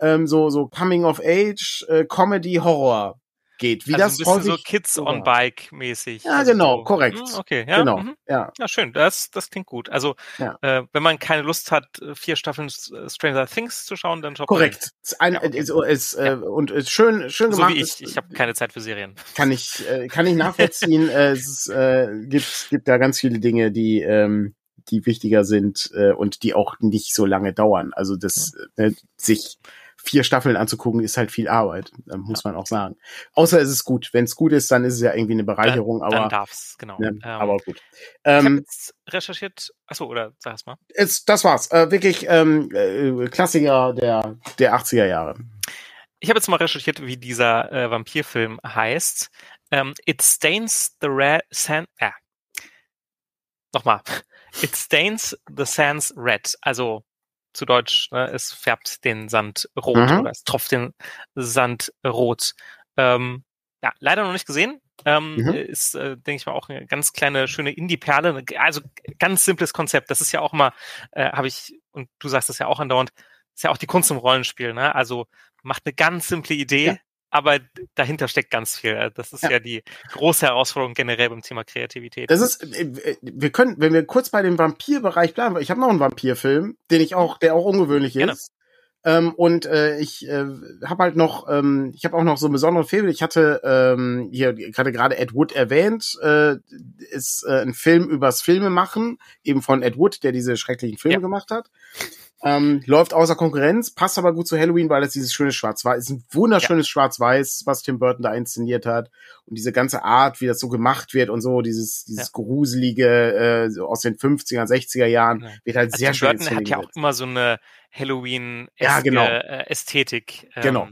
ähm, so so Coming of Age, äh, Comedy, Horror geht. Wie also das ein bisschen so häufig Kids so on war. Bike mäßig. Ja, also genau, so. korrekt. Hm, Okay, ja. Genau, mhm. ja. Ja, schön. Das, das klingt gut. Also, Ja. äh, wenn man keine Lust hat, vier Staffeln S- Stranger Things zu schauen, dann schaut Korrekt. Ist Ein, Ja, okay. ist, äh, und ist schön schön man. So gemacht. wie ich. Ich habe keine Zeit für Serien. kann ich äh, kann ich nachvollziehen. äh, es äh, gibt gibt da ganz viele Dinge, die ähm, die wichtiger sind äh, und die auch nicht so lange dauern. Also das äh, sich vier Staffeln anzugucken ist halt viel Arbeit, äh, muss man auch sagen. Außer es ist gut. Wenn es gut ist, dann ist es ja irgendwie eine Bereicherung. dann, dann aber darf's, genau. ne, Ähm, aber gut. ich habe Ähm, jetzt recherchiert. Achso, oder sag es mal. es, das war's. Äh, wirklich ähm, äh, Klassiker der der 80er Jahre. Ich habe jetzt mal recherchiert, wie dieser äh, Vampirfilm heißt. Ähm, It stains the red sand. Äh. Nochmal. It stains the sands red. Also zu Deutsch, ne, es färbt den Sand rot Mhm. oder es tropft den Sand rot. Ähm, ja, leider noch nicht gesehen. Ähm, Mhm. Ist, äh, denke ich mal, auch eine ganz kleine, schöne Indie-Perle. Also ganz simples Konzept. Das ist ja auch mal, äh, habe ich, und du sagst das ja auch andauernd, ist ja auch die Kunst im Rollenspiel. Ne? Also macht eine ganz simple Idee, Ja. Aber dahinter steckt ganz viel. Äh, Das ist Ja. ja, die große Herausforderung generell beim Thema Kreativität. Das ist, äh, äh, wir können, wenn wir kurz bei dem Vampirbereich bleiben, ich habe noch einen Vampirfilm, den ich auch, der auch ungewöhnlich Gerne. ist. Ähm, und äh, ich äh, habe halt noch, ähm, ich habe auch noch so einen besonderen Film. Ich hatte ähm, hier gerade gerade Ed Wood erwähnt, äh, ist äh, ein Film übers Filme machen, eben von Ed Wood, der diese schrecklichen Filme Ja. gemacht hat. Ähm, läuft außer Konkurrenz, passt aber gut zu Halloween, weil es dieses schöne Schwarz-Weiß ist. Ein wunderschönes Schwarz-Weiß, was Tim Burton da inszeniert hat. Und diese ganze Art, wie das so gemacht wird und so, dieses, dieses gruselige äh, aus den 50er, 60er Jahren, Ja. wird halt Also sehr Tim schön Burton hat ja auch immer so eine Halloween Ja, genau. äh, Ästhetik. Ähm, Genau.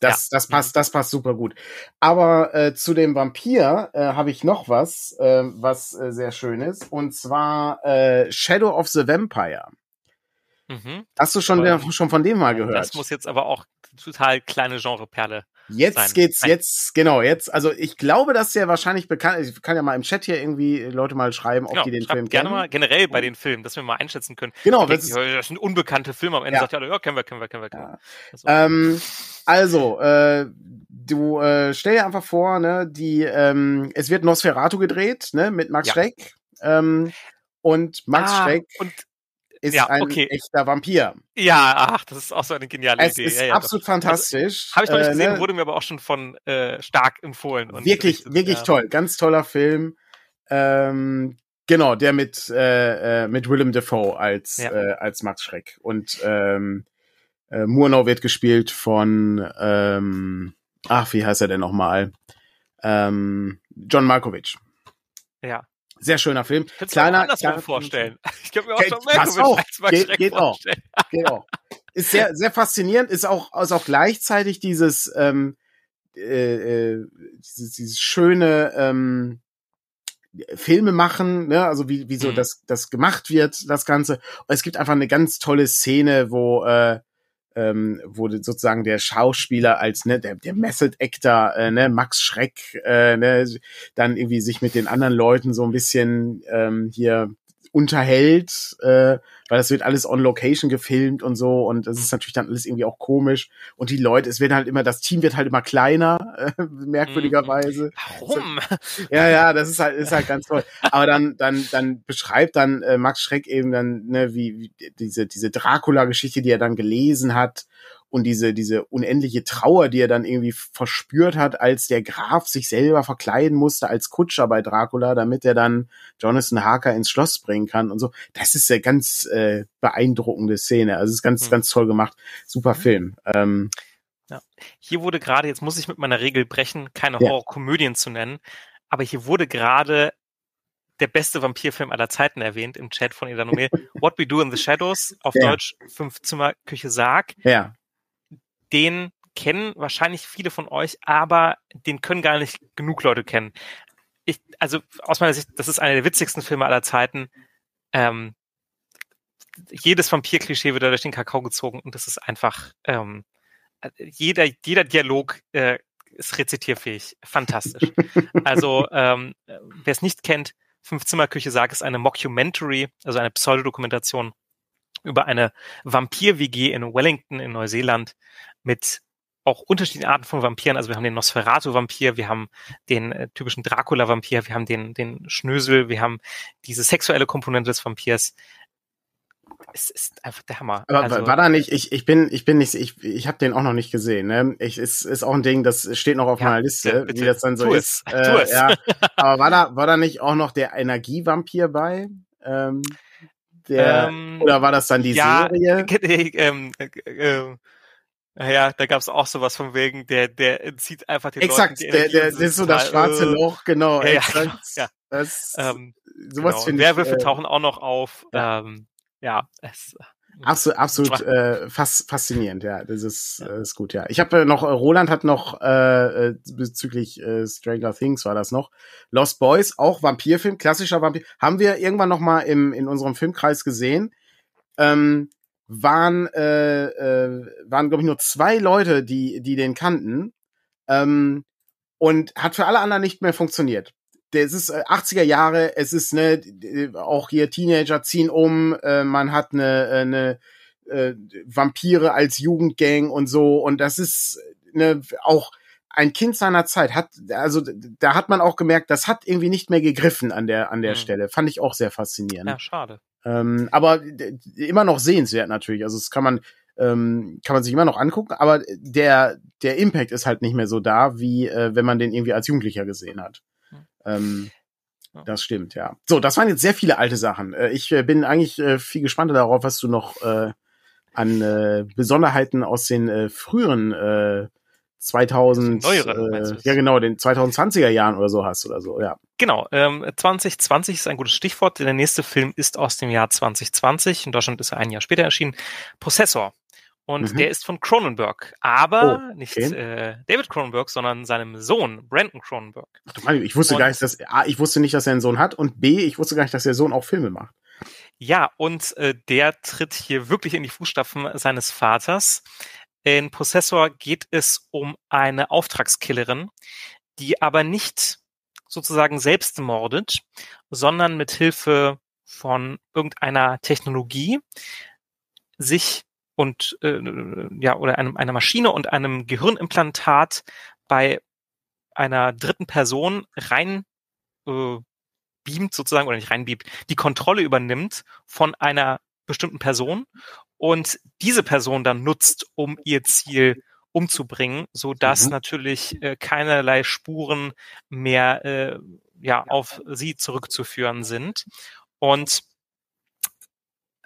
Das, Ja. das passt, das passt super gut. Aber äh, zu dem Vampir äh, habe ich noch was, äh, was äh, sehr schön ist, und zwar äh, Shadow of the Vampire. Mhm. Hast du schon, der, schon von dem mal gehört? Das muss jetzt aber auch total kleine Genreperle. Jetzt sein. geht's, Nein. jetzt, genau, jetzt, also ich glaube, dass der wahrscheinlich bekannt ist. Ich kann ja mal im Chat hier irgendwie Leute mal schreiben, ob Genau, die den Film gerne kennen. mal generell bei den Filmen, dass wir mal einschätzen können. Genau, das denkt, ist, das sind unbekannte Filme. Am Ende Ja. sagt ja, ja, kennen wir, kennen wir, kennen wir, kennen wir. Ja. Also, Ähm, also, äh, du äh, stell dir einfach vor, ne, die, ähm, es wird Nosferatu gedreht, ne, mit Max Ja. Schreck. Ähm, und Max ah, Schreck Und ist ja, ein okay. echter Vampir. ja, ach, das ist auch so eine geniale Es Idee. ist ja, ja, doch. absolut fantastisch. Habe ich noch nicht Äh, gesehen, ne? wurde mir aber auch schon von äh, stark empfohlen. Wirklich, berichtet, wirklich toll, ganz toller Film. Ähm, genau, der mit äh, äh, mit Willem Dafoe als äh, als Max Schreck und ähm, äh, Murnau wird gespielt von ähm, ach wie heißt er denn nochmal? Ähm, John Malkovich. Ja. Sehr schöner Film. Könntest du mir auch Kleiner, kleiner vorstellen. Ich könnte mir auch Geht- schon Malkovich auch. als Max Geht- geht auch. vorstellen. Genau. Ist sehr, sehr faszinierend, ist auch, ist auch gleichzeitig dieses, ähm, äh, äh, dieses, dieses schöne ähm, Filme machen, ne, also wie, wie so Mhm. das, das gemacht wird, das Ganze. Und es gibt einfach eine ganz tolle Szene, wo, äh, ähm, wo sozusagen der Schauspieler als ne, der, der Method Actor, äh, ne, Max Schreck, äh, ne, dann irgendwie sich mit den anderen Leuten so ein bisschen ähm, hier unterhält, äh, weil das wird alles on Location gefilmt und so und das ist natürlich dann alles irgendwie auch komisch und die Leute, es wird halt immer, das Team wird halt immer kleiner, äh, merkwürdigerweise. Warum? Ja, ja, das ist halt, ist halt ganz toll. Aber dann, dann, dann beschreibt dann äh, Max Schreck eben dann, ne, wie, wie diese, diese Dracula-Geschichte, die er dann gelesen hat und diese, diese unendliche Trauer, die er dann irgendwie verspürt hat, als der Graf sich selber verkleiden musste als Kutscher bei Dracula, damit er dann Jonathan Harker ins Schloss bringen kann und so. Das ist eine ganz äh, beeindruckende Szene. Also es ist ganz, Mhm. ganz toll gemacht. Super Film. Ähm, Hier wurde gerade, jetzt muss ich mit meiner Regel brechen, keine Ja. Horrorkomödien zu nennen, aber hier wurde gerade der beste Vampirfilm aller Zeiten erwähnt im Chat von Edanomir. What We Do in the Shadows, auf Ja. Deutsch Fünfzimmer Küche Sarg. ja. Den kennen wahrscheinlich viele von euch, aber den können gar nicht genug Leute kennen. Ich, also aus meiner Sicht, das ist einer der witzigsten Filme aller Zeiten. Ähm, jedes Vampir-Klischee wird da durch den Kakao gezogen und das ist einfach ähm, jeder, jeder Dialog äh, ist rezitierfähig. Fantastisch. also, ähm, wer es nicht kennt, Fünf-Zimmer-Küche sagt, ist eine Mockumentary, also eine Pseudodokumentation über eine Vampir-WG in Wellington in Neuseeland mit auch unterschiedlichen Arten von Vampiren. Also wir haben den Nosferatu-Vampir, wir haben den äh, typischen Dracula-Vampir, wir haben den, den Schnösel, wir haben diese sexuelle Komponente des Vampirs. Es ist einfach der Hammer. Aber also, war da nicht, ich, ich bin, ich bin nicht, ich, ich habe den auch noch nicht gesehen. Ne? Ich, ist, ist auch ein Ding, das steht noch auf Ja, meiner Liste, bitte, wie das dann so tu ist. es, tu es. Ja. Aber war da, war da nicht auch noch der Energievampir bei? Ähm, der, ähm, oder war das dann die ja, Serie? ähm, äh, äh, ja, da gab's auch sowas von wegen, der, der entzieht einfach den Exakt, Leuten die der, der, das ist so das schwarze äh, Loch, genau. Ja, ja, exakt. ja. Das, Ähm, sowas genau. finde ich. Werwölfe äh, tauchen auch noch auf. ja. Ähm, ja, es, Absolut, absolut äh, fas faszinierend, ja. Das ist, äh, ist gut, ja. Ich habe äh, noch, äh, Roland hat noch äh, äh, bezüglich äh, Stranger Things war das noch. Lost Boys, auch Vampirfilm, klassischer Vampir. Haben wir irgendwann noch mal im, in unserem Filmkreis gesehen. Ähm, waren, äh, äh, waren glaube ich, nur zwei Leute, die, die den kannten. Ähm, und hat für alle anderen nicht mehr funktioniert. Das ist äh, 80er Jahre, es ist ne, auch hier Teenager ziehen um, äh, man hat eine, äh, eine äh, Vampire als Jugendgang und so und das ist ne, auch ein Kind seiner Zeit hat also da hat man auch gemerkt, das hat irgendwie nicht mehr gegriffen an der an der Mhm. Stelle. Fand ich auch sehr faszinierend. ja, schade. Ähm, aber immer noch sehenswert natürlich. Also das kann man ähm, kann man sich immer noch angucken, aber der der Impact ist halt nicht mehr so da, wie äh, wenn man den irgendwie als Jugendlicher gesehen hat. Hm. Ähm, das stimmt, ja. So, das waren jetzt sehr viele alte Sachen. Äh, ich äh, bin eigentlich äh, viel gespannter darauf, was du noch äh, an äh, Besonderheiten aus den früheren 2000 Neueren, äh, ja genau, den 2020er Jahren oder so hast oder so, ja. Genau, ähm, 2020 ist ein gutes Stichwort. Der nächste Film ist aus dem Jahr 2020. In Deutschland ist er ein Jahr später erschienen. Prozessor. Und Mhm. der ist von Cronenberg. Aber Oh, nicht okay. äh, David Cronenberg, sondern seinem Sohn, Brandon Cronenberg. Ach, du meine, ich wusste Und- gar nicht, dass A, ich wusste nicht, dass er einen Sohn hat und B, ich wusste gar nicht, dass der Sohn auch Filme macht. Ja, und äh, der tritt hier wirklich in die Fußstapfen seines Vaters. In Prozessor geht es um eine Auftragskillerin, die aber nicht sozusagen selbst mordet, sondern mit Hilfe von irgendeiner Technologie sich und äh, ja oder einem, einer Maschine und einem Gehirnimplantat bei einer dritten Person rein äh, beamt sozusagen oder nicht reinbeamt, die Kontrolle übernimmt von einer bestimmten Person und diese Person dann nutzt, um ihr Ziel umzubringen, so dass Mhm. natürlich äh, keinerlei Spuren mehr äh, ja auf sie zurückzuführen sind. Und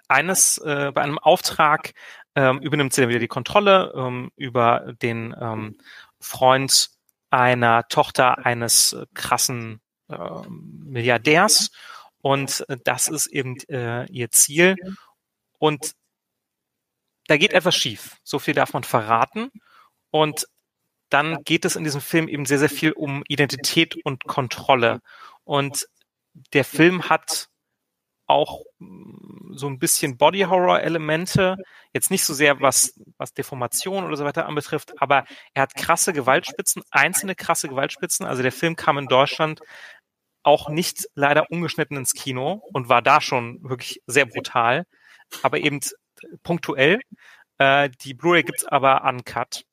eines äh, bei einem Auftrag ähm, übernimmt sie dann wieder die Kontrolle ähm, über den ähm, Freund einer Tochter eines äh, krassen äh, Milliardärs. Und äh, das ist eben äh, ihr Ziel und da geht etwas schief. So viel darf man verraten und dann geht es in diesem Film eben sehr, sehr viel um Identität und Kontrolle. Und der Film hat auch mm, so ein bisschen Body Horror Elemente, jetzt nicht so sehr was was Deformation oder so weiter anbetrifft, aber er hat krasse Gewaltspitzen, einzelne krasse Gewaltspitzen. Also der Film kam in Deutschland auch nicht leider ungeschnitten ins Kino und war da schon wirklich sehr brutal, aber eben punktuell. Äh, die Blu-ray gibt's aber uncut.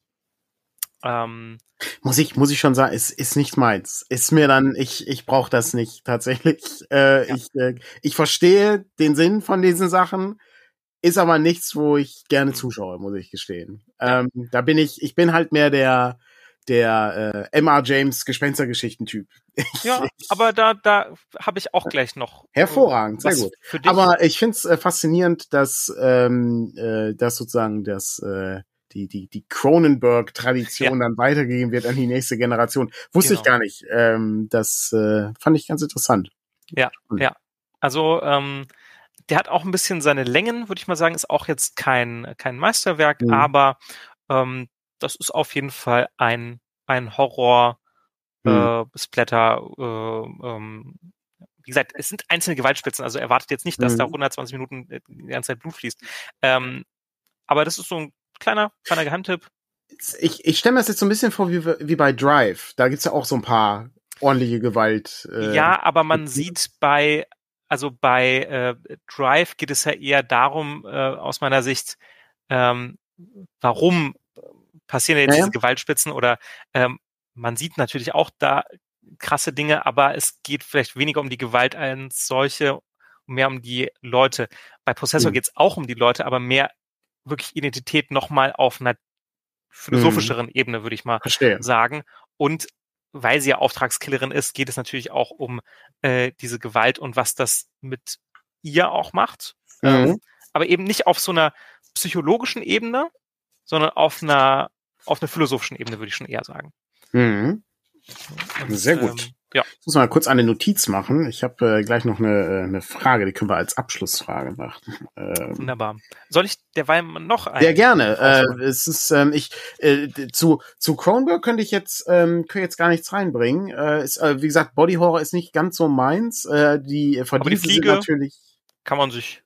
Ähm, muss ich muss ich schon sagen, ist ist nicht meins. Ist mir dann ich ich brauche das nicht tatsächlich. Äh, ja. Ich äh, ich verstehe den Sinn von diesen Sachen, ist aber nichts, wo ich gerne zuschaue, muss ich gestehen. Ähm, da bin ich ich bin halt mehr der der äh, M.R. James Gespenstergeschichten-Typ. Ja, aber da, da habe ich auch gleich noch. Äh, Hervorragend, sehr gut. Aber ich finde es äh, faszinierend, dass, ähm, äh, dass sozusagen das äh, die, die, die Cronenberg-Tradition ja. dann weitergegeben wird an die nächste Generation. Wusste genau. ich gar nicht. Ähm, das äh, fand ich ganz interessant. Ja, Und, ja. Also ähm, der hat auch ein bisschen seine Längen, würde ich mal sagen, ist auch jetzt kein, kein Meisterwerk, mhm. aber ähm, das ist auf jeden Fall ein, ein Horror, mhm. äh, Splatter, äh, ähm, wie gesagt, es sind einzelne Gewaltspitzen, also erwartet jetzt nicht, dass mhm. da 120 Minuten äh, die ganze Zeit Blut fließt. Ähm, aber das ist so ein kleiner, kleiner Geheimtipp. Ich, ich stelle mir das jetzt so ein bisschen vor wie, wie bei Drive. Da gibt's ja auch so ein paar ordentliche Gewalt. Äh, ja, aber man sieht bei, also bei äh, Drive geht es ja eher darum, äh, aus meiner Sicht, ähm, warum passieren jetzt ja, diese Gewaltspitzen oder ähm, man sieht natürlich auch da krasse Dinge, aber es geht vielleicht weniger um die Gewalt als solche, mehr um die Leute. Bei Prozessor mhm. geht es auch um die Leute, aber mehr wirklich Identität nochmal auf einer philosophischeren mhm. Ebene, würde ich mal Verstehe. sagen. Und weil sie ja Auftragskillerin ist, geht es natürlich auch um äh, diese Gewalt und was das mit ihr auch macht. Mhm. Ähm, aber eben nicht auf so einer psychologischen Ebene, sondern auf einer, auf einer philosophischen Ebene, würde ich schon eher sagen. Mhm. Und, Sehr gut. Ähm, ja. Ich muss mal kurz eine Notiz machen. Ich habe äh, gleich noch eine, äh, eine Frage, die können wir als Abschlussfrage machen. Ähm, Wunderbar. Soll ich derweil noch eine? Sehr gerne. Äh, es ist ähm, ich äh, zu zu Cronenberg könnte ich jetzt ähm, könnte jetzt gar nichts reinbringen. Äh, ist, äh, wie gesagt, Body Horror ist nicht ganz so meins. Äh, die Verdienste sind natürlich kann man sich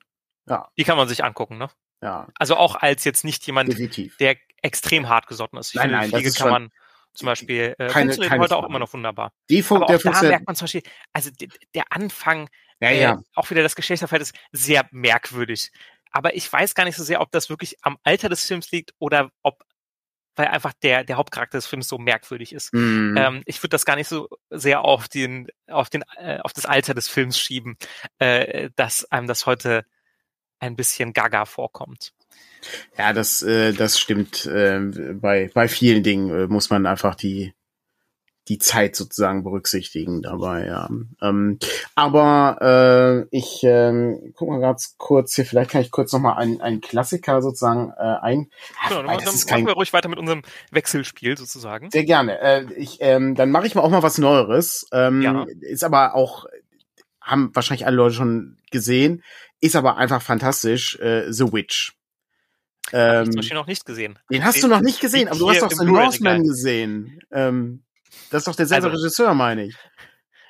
ja. Die kann man sich angucken, ne? Ja. Also auch als jetzt nicht jemand, Definitiv. der extrem hart gesotten ist. Ich nein, finde, nein, Fliege kann man zum Beispiel äh, keine, funktioniert keine heute Frage. auch immer noch wunderbar. Die Funk, Aber auch da merkt man zum Beispiel, also der Anfang, ja, ja. Äh, auch wieder das Geschlechterfeld ist sehr merkwürdig. Aber ich weiß gar nicht so sehr, ob das wirklich am Alter des Films liegt oder ob weil einfach der der Hauptcharakter des Films so merkwürdig ist. Mm. Ähm, ich würde das gar nicht so sehr auf den auf den äh, auf das Alter des Films schieben, äh, dass einem das heute ein bisschen gaga vorkommt. Ja, das, äh, das stimmt. Äh, bei, bei vielen Dingen äh, muss man einfach die, die Zeit sozusagen berücksichtigen dabei, ja. Ähm, aber äh, ich äh, guck mal ganz kurz hier, vielleicht kann ich kurz nochmal einen, einen Klassiker sozusagen äh, ein. Genau, dann, machen wir ruhig weiter mit unserem Wechselspiel sozusagen. Sehr gerne. Äh, ich, ähm, dann mache ich mal auch mal was Neueres. Ähm, ja. Ist aber auch, haben wahrscheinlich alle Leute schon gesehen, ist aber einfach fantastisch. Äh, The Witch. Ähm, ich zum noch nicht gesehen. Den hast den, du noch nicht gesehen, aber du hast doch The Northman gesehen. Ähm, das ist doch derselbe also, Regisseur, meine ich.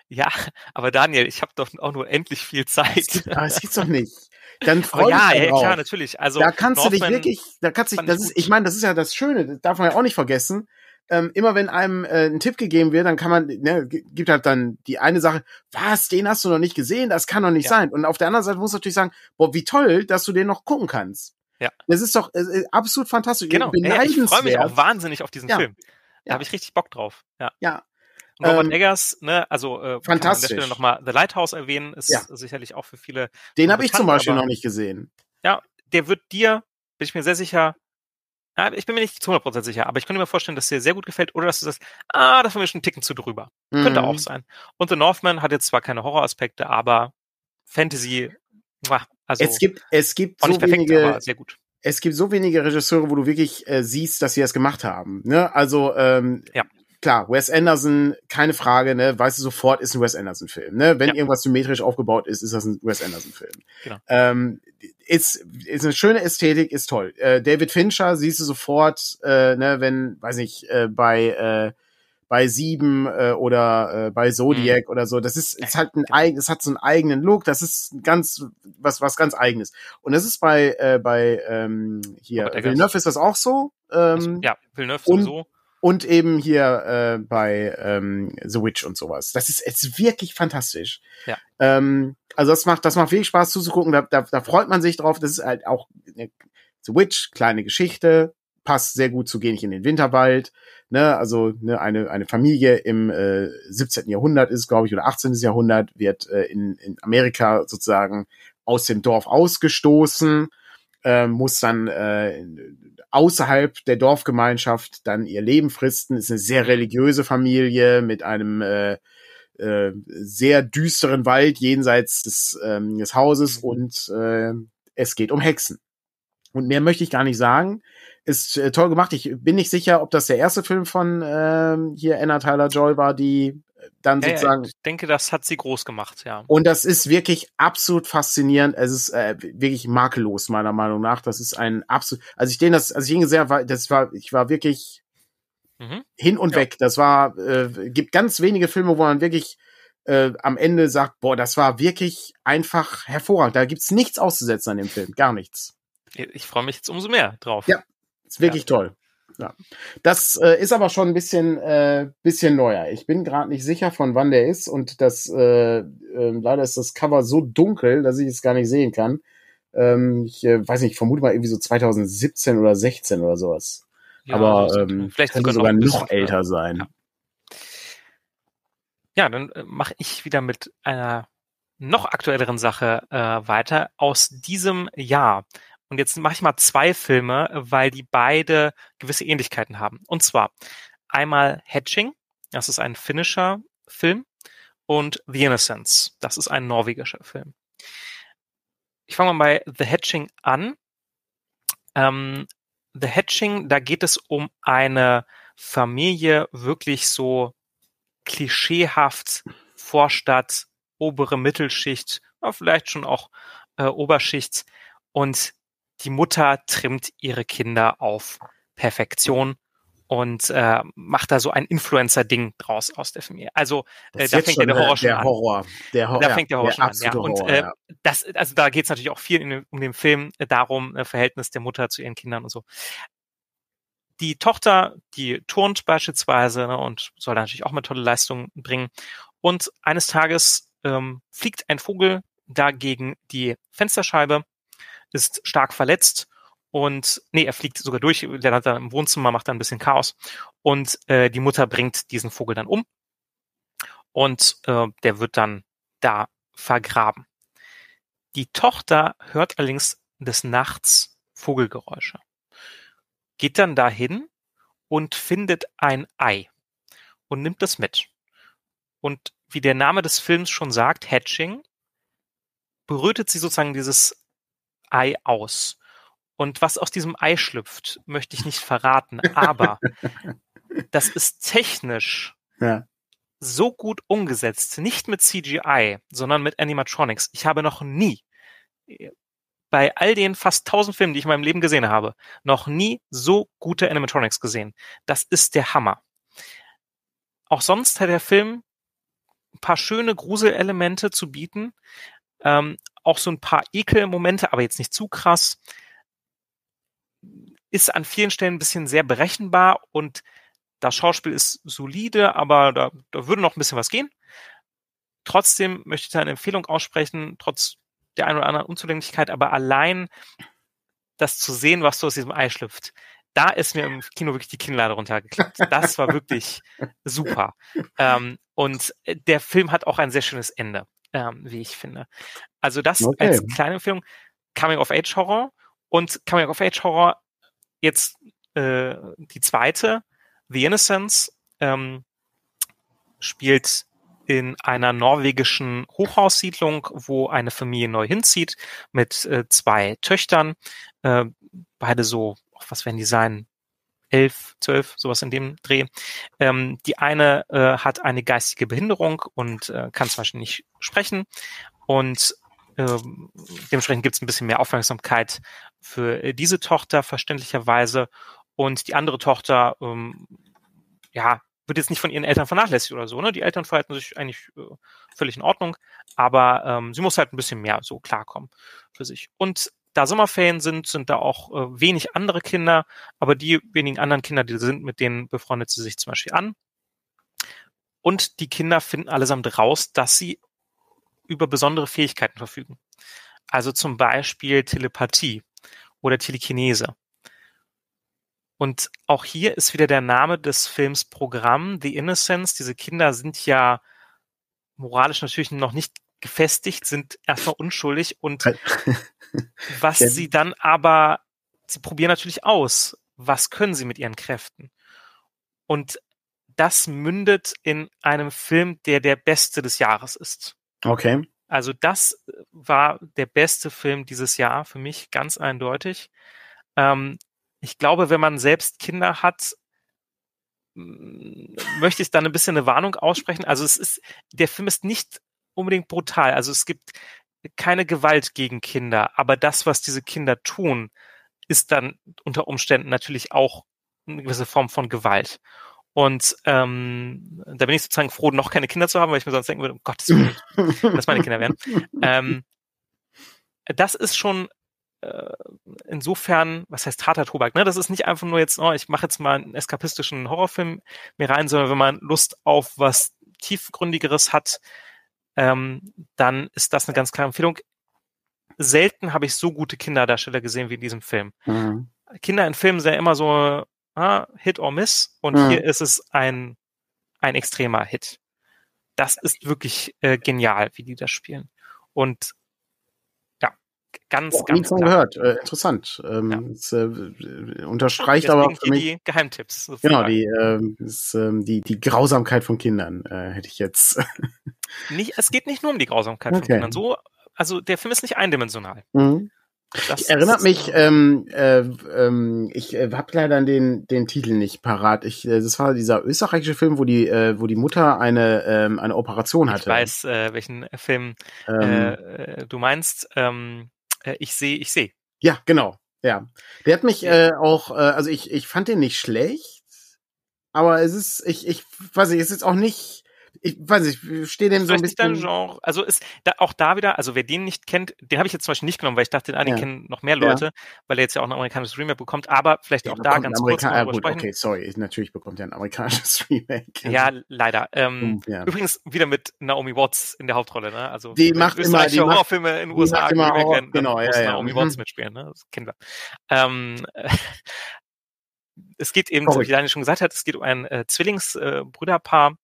Ja, aber Daniel, ich habe doch auch nur endlich viel Zeit. aber es gibt's doch nicht. Dann freu ja, ja, klar, natürlich. Also da kannst Northman du dich wirklich, da kannst du, das ist, ich meine, das ist ja das Schöne, das darf man ja auch nicht vergessen. Ähm, immer wenn einem äh, ein Tipp gegeben wird, dann kann man, ne, gibt halt dann die eine Sache, was, den hast du noch nicht gesehen, das kann doch nicht ja. sein. Und auf der anderen Seite muss natürlich sagen, boah, wie toll, dass du den noch gucken kannst. Ja. Das ist doch äh, absolut fantastisch. Genau. Ey, ich freue mich auch wahnsinnig auf diesen ja. Film. Da ja. habe ich richtig Bock drauf. Ja. Ja. Und Robert ähm, Eggers, ne, also äh, fantastisch. Kann an der Stelle nochmal The Lighthouse erwähnen, ist ja. sicherlich auch für viele. Den habe ich zum Beispiel noch nicht gesehen. Ja, der wird dir, bin ich mir sehr sicher, ja, ich bin mir nicht zu 100% sicher, aber ich könnte mir vorstellen, dass dir sehr gut gefällt oder dass du sagst, ah, das war mir schon einen Ticken zu drüber. Mhm. Könnte auch sein. Und The Northman hat jetzt zwar keine Horroraspekte, aber Fantasy, also es gibt, es gibt so perfekt, wenige, sehr gut es gibt so wenige Regisseure, wo du wirklich äh, siehst, dass sie das gemacht haben. Ne? Also ähm, ja. klar, Wes Anderson, keine Frage, ne, weißt du sofort, ist ein Wes Anderson-Film. Ne? Wenn ja. irgendwas symmetrisch aufgebaut ist, ist das ein Wes Anderson-Film. Genau. Ähm, ist, ist eine schöne Ästhetik, ist toll. Äh, David Fincher siehst du sofort, äh, ne, wenn, weiß nicht, äh, bei äh, bei Sieben äh, oder äh, bei Zodiac mhm. oder so. Das ist, ist halt ein genau. eigen, es hat so einen eigenen Look. Das ist ganz was was ganz eigenes. Und das ist bei äh, bei ähm, hier Villeneuve ist das auch so. Ähm, ja, Villeneuve sowieso. Und eben hier äh, bei ähm, The Witch und sowas. Das ist, ist wirklich fantastisch. Ja. Ähm, also das macht, das macht wirklich Spaß zuzugucken. Da, da, da freut man sich drauf. Das ist halt auch äh, The Witch, kleine Geschichte, passt sehr gut zu Geh nicht in den Winterwald. Ne, also ne, eine, eine Familie im äh, 17. Jahrhundert ist, glaube ich, oder 18. Jahrhundert, wird äh, in, in Amerika sozusagen aus dem Dorf ausgestoßen, äh, muss dann äh, außerhalb der Dorfgemeinschaft dann ihr Leben fristen. Ist eine sehr religiöse Familie mit einem äh, äh, sehr düsteren Wald jenseits des, ähm, des Hauses mhm. und äh, es geht um Hexen. Und mehr möchte ich gar nicht sagen ist äh, toll gemacht. Ich bin nicht sicher, ob das der erste Film von ähm, hier Anna Tyler Joy war, die äh, dann ja, sozusagen. ich denke, das hat sie groß gemacht, ja. Und das ist wirklich absolut faszinierend. Es ist äh, wirklich makellos meiner Meinung nach. Das ist ein absolut. Also ich den das, also ich ihn sehr, das war, ich war wirklich mhm. hin und ja. weg. Das war, äh, gibt ganz wenige Filme, wo man wirklich äh, am Ende sagt, boah, das war wirklich einfach hervorragend. Da gibt's nichts auszusetzen an dem Film, gar nichts. Ich freue mich jetzt umso mehr drauf. Ja, ist wirklich ja. toll. Ja. Das äh, ist aber schon ein bisschen, äh, bisschen neuer. Ich bin gerade nicht sicher, von wann der ist und das äh, äh, leider ist das Cover so dunkel, dass ich es gar nicht sehen kann. Ähm, ich äh, weiß nicht, ich vermute mal irgendwie so 2017 oder 16 oder sowas. Ja, aber also, ähm, vielleicht könnte sogar noch, noch älter sein. Ja, ja dann äh, mache ich wieder mit einer noch aktuelleren Sache äh, weiter aus diesem Jahr. Und jetzt mache ich mal zwei Filme, weil die beide gewisse Ähnlichkeiten haben. Und zwar einmal Hatching, das ist ein finnischer Film, und The Innocence, das ist ein norwegischer Film. Ich fange mal bei The Hatching an. Ähm, The Hatching, da geht es um eine Familie wirklich so klischeehaft Vorstadt, obere Mittelschicht, vielleicht schon auch äh, Oberschicht. Und die Mutter trimmt ihre Kinder auf Perfektion und äh, macht da so ein Influencer-Ding draus aus der Familie. Also äh, da fängt ja der Horror schon der an. Horror. Der Horror. Da fängt der Horror der schon an. Ja. Und äh, ja. das, also da geht es natürlich auch viel in, um den Film äh, darum, äh, Verhältnis der Mutter zu ihren Kindern und so. Die Tochter, die turnt beispielsweise ne, und soll natürlich auch mal tolle Leistungen bringen. Und eines Tages ähm, fliegt ein Vogel da gegen die Fensterscheibe ist stark verletzt und nee, er fliegt sogar durch, der hat dann im Wohnzimmer, macht dann ein bisschen Chaos und äh, die Mutter bringt diesen Vogel dann um und äh, der wird dann da vergraben. Die Tochter hört allerdings des Nachts Vogelgeräusche, geht dann dahin und findet ein Ei und nimmt es mit. Und wie der Name des Films schon sagt, Hatching, berührt sie sozusagen dieses Ei aus. Und was aus diesem Ei schlüpft, möchte ich nicht verraten, aber das ist technisch ja. so gut umgesetzt, nicht mit CGI, sondern mit Animatronics. Ich habe noch nie bei all den fast tausend Filmen, die ich in meinem Leben gesehen habe, noch nie so gute Animatronics gesehen. Das ist der Hammer. Auch sonst hat der Film ein paar schöne Gruselelemente zu bieten, ähm, auch so ein paar Ekelmomente, aber jetzt nicht zu krass. Ist an vielen Stellen ein bisschen sehr berechenbar und das Schauspiel ist solide, aber da, da würde noch ein bisschen was gehen. Trotzdem möchte ich da eine Empfehlung aussprechen, trotz der einen oder anderen Unzulänglichkeit, aber allein das zu sehen, was so aus diesem Ei schlüpft, da ist mir im Kino wirklich die Kinnlade runtergeklappt. Das war wirklich super. Ähm, und der Film hat auch ein sehr schönes Ende ähm, wie ich finde. Also das okay. als kleine Empfehlung, Coming-of-Age-Horror und Coming-of-Age-Horror jetzt äh, die zweite, The Innocence, ähm, spielt in einer norwegischen Hochhaussiedlung, wo eine Familie neu hinzieht mit äh, zwei Töchtern, äh, beide so, was werden die sein, elf, zwölf, sowas in dem Dreh. Ähm, die eine äh, hat eine geistige Behinderung und äh, kann zum Beispiel nicht sprechen. Und ähm, dementsprechend gibt es ein bisschen mehr Aufmerksamkeit für äh, diese Tochter, verständlicherweise. Und die andere Tochter, ähm, ja, wird jetzt nicht von ihren Eltern vernachlässigt oder so. Ne? Die Eltern verhalten sich eigentlich äh, völlig in Ordnung, aber ähm, sie muss halt ein bisschen mehr so klarkommen für sich. Und da Sommerferien sind, sind da auch äh, wenig andere Kinder, aber die wenigen anderen Kinder, die sind, mit denen befreundet sie sich zum Beispiel an. Und die Kinder finden allesamt raus, dass sie über besondere Fähigkeiten verfügen. Also zum Beispiel Telepathie oder Telekinese. Und auch hier ist wieder der Name des Films Programm, The Innocence. Diese Kinder sind ja moralisch natürlich noch nicht gefestigt, sind erstmal unschuldig und was sie dann aber, sie probieren natürlich aus, was können sie mit ihren Kräften. Und das mündet in einem Film, der der beste des Jahres ist. Okay. Also das war der beste Film dieses Jahr für mich, ganz eindeutig. Ähm, ich glaube, wenn man selbst Kinder hat, möchte ich dann ein bisschen eine Warnung aussprechen. Also es ist, der Film ist nicht unbedingt brutal. Also es gibt keine Gewalt gegen Kinder, aber das, was diese Kinder tun, ist dann unter Umständen natürlich auch eine gewisse Form von Gewalt. Und ähm, da bin ich sozusagen froh, noch keine Kinder zu haben, weil ich mir sonst denken würde, um Gottes Willen, dass meine Kinder wären. Ähm, das ist schon äh, insofern, was heißt harter Tobak, ne? Das ist nicht einfach nur jetzt, oh, ich mache jetzt mal einen eskapistischen Horrorfilm mir rein, sondern wenn man Lust auf was tiefgründigeres hat, ähm, dann ist das eine ganz klare Empfehlung. Selten habe ich so gute Kinderdarsteller gesehen wie in diesem Film. Mhm. Kinder in Filmen sind ja immer so ah, Hit or Miss und mhm. hier ist es ein, ein extremer Hit. Das ist wirklich äh, genial, wie die das spielen. Und ganz, oh, ganz. Von gehört. Äh, interessant. Ähm, ja. es, äh, unterstreicht Deswegen aber für mich, die Geheimtipps. Genau, die, äh, ist, äh, die, die Grausamkeit von Kindern äh, hätte ich jetzt. nicht, es geht nicht nur um die Grausamkeit okay. von Kindern. So, also der Film ist nicht eindimensional. Mhm. Das erinnert mich, ähm, äh, ähm, ich äh, habe leider den den Titel nicht parat. Ich, äh, das war dieser österreichische Film, wo die äh, wo die Mutter eine ähm, eine Operation hatte. Ich weiß, äh, welchen Film ähm, äh, du meinst. Ähm, äh, ich sehe, ich sehe. Ja, genau. Ja. Der hat mich äh, auch, äh, also ich, ich fand den nicht schlecht, aber es ist, ich, ich weiß nicht, es ist auch nicht ich weiß nicht, ich stehe dem so ein bisschen. Genre, also ist da, auch da wieder, also wer den nicht kennt, den habe ich jetzt zum Beispiel nicht genommen, weil ich dachte, ah, den ja. kennen noch mehr Leute, ja. weil er jetzt ja auch ein amerikanisches Remake bekommt, aber vielleicht ja, auch da ganz kurz mal gut, Okay, sorry, natürlich bekommt er ein amerikanisches Remake. Ja, leider. Ähm, hm, Übrigens wieder mit Naomi Watts in der Hauptrolle, ne? Also die macht immer die Horrorfilme macht, in den USA immer auch, werden, genau, muss Naomi Watts mhm. mitspielen, ne? Das kennen wir. Ähm, es geht eben, wie Daniel schon gesagt hat, es geht um ein äh, Zwillingsbrüderpaar, äh,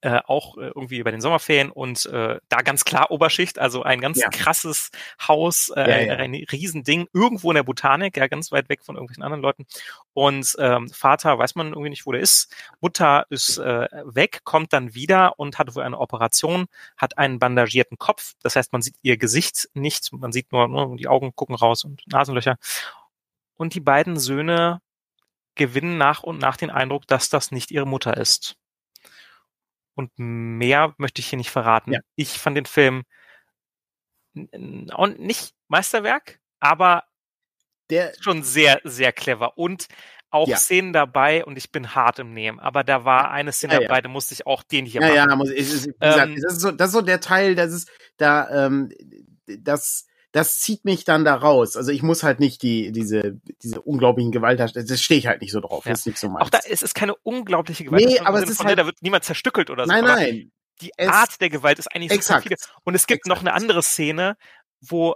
äh, auch äh, irgendwie bei den Sommerferien und äh, da ganz klar Oberschicht, also ein ganz ja. krasses Haus, äh, ja, ja. ein Riesending, irgendwo in der Botanik, ja, ganz weit weg von irgendwelchen anderen Leuten. Und ähm, Vater weiß man irgendwie nicht, wo der ist. Mutter ist äh, weg, kommt dann wieder und hat wohl eine Operation, hat einen bandagierten Kopf. Das heißt, man sieht ihr Gesicht nicht, man sieht nur, nur die Augen gucken raus und Nasenlöcher. Und die beiden Söhne gewinnen nach und nach den Eindruck, dass das nicht ihre Mutter ist. Und mehr möchte ich hier nicht verraten. Ja. Ich fand den Film auch nicht Meisterwerk, aber der schon sehr, sehr clever. Und auch ja. Szenen dabei und ich bin hart im Nehmen. Aber da war eine Szene ja, dabei, da musste ich auch den hier ja, machen. Ja, muss ich, ich, ich, ähm, das, ist so, das ist so der Teil, das ist da, ähm, das das zieht mich dann da raus. Also ich muss halt nicht die, diese, diese unglaublichen Gewalt, das stehe ich halt nicht so drauf. Ja. Das ist nicht so meins. Auch da ist es keine unglaubliche Gewalt. Nee, aber es ist halt, da wird niemand zerstückelt oder so. Nein, nein. Die Art der Gewalt ist eigentlich exakt, so viele. Und es gibt exakt. noch eine andere Szene, wo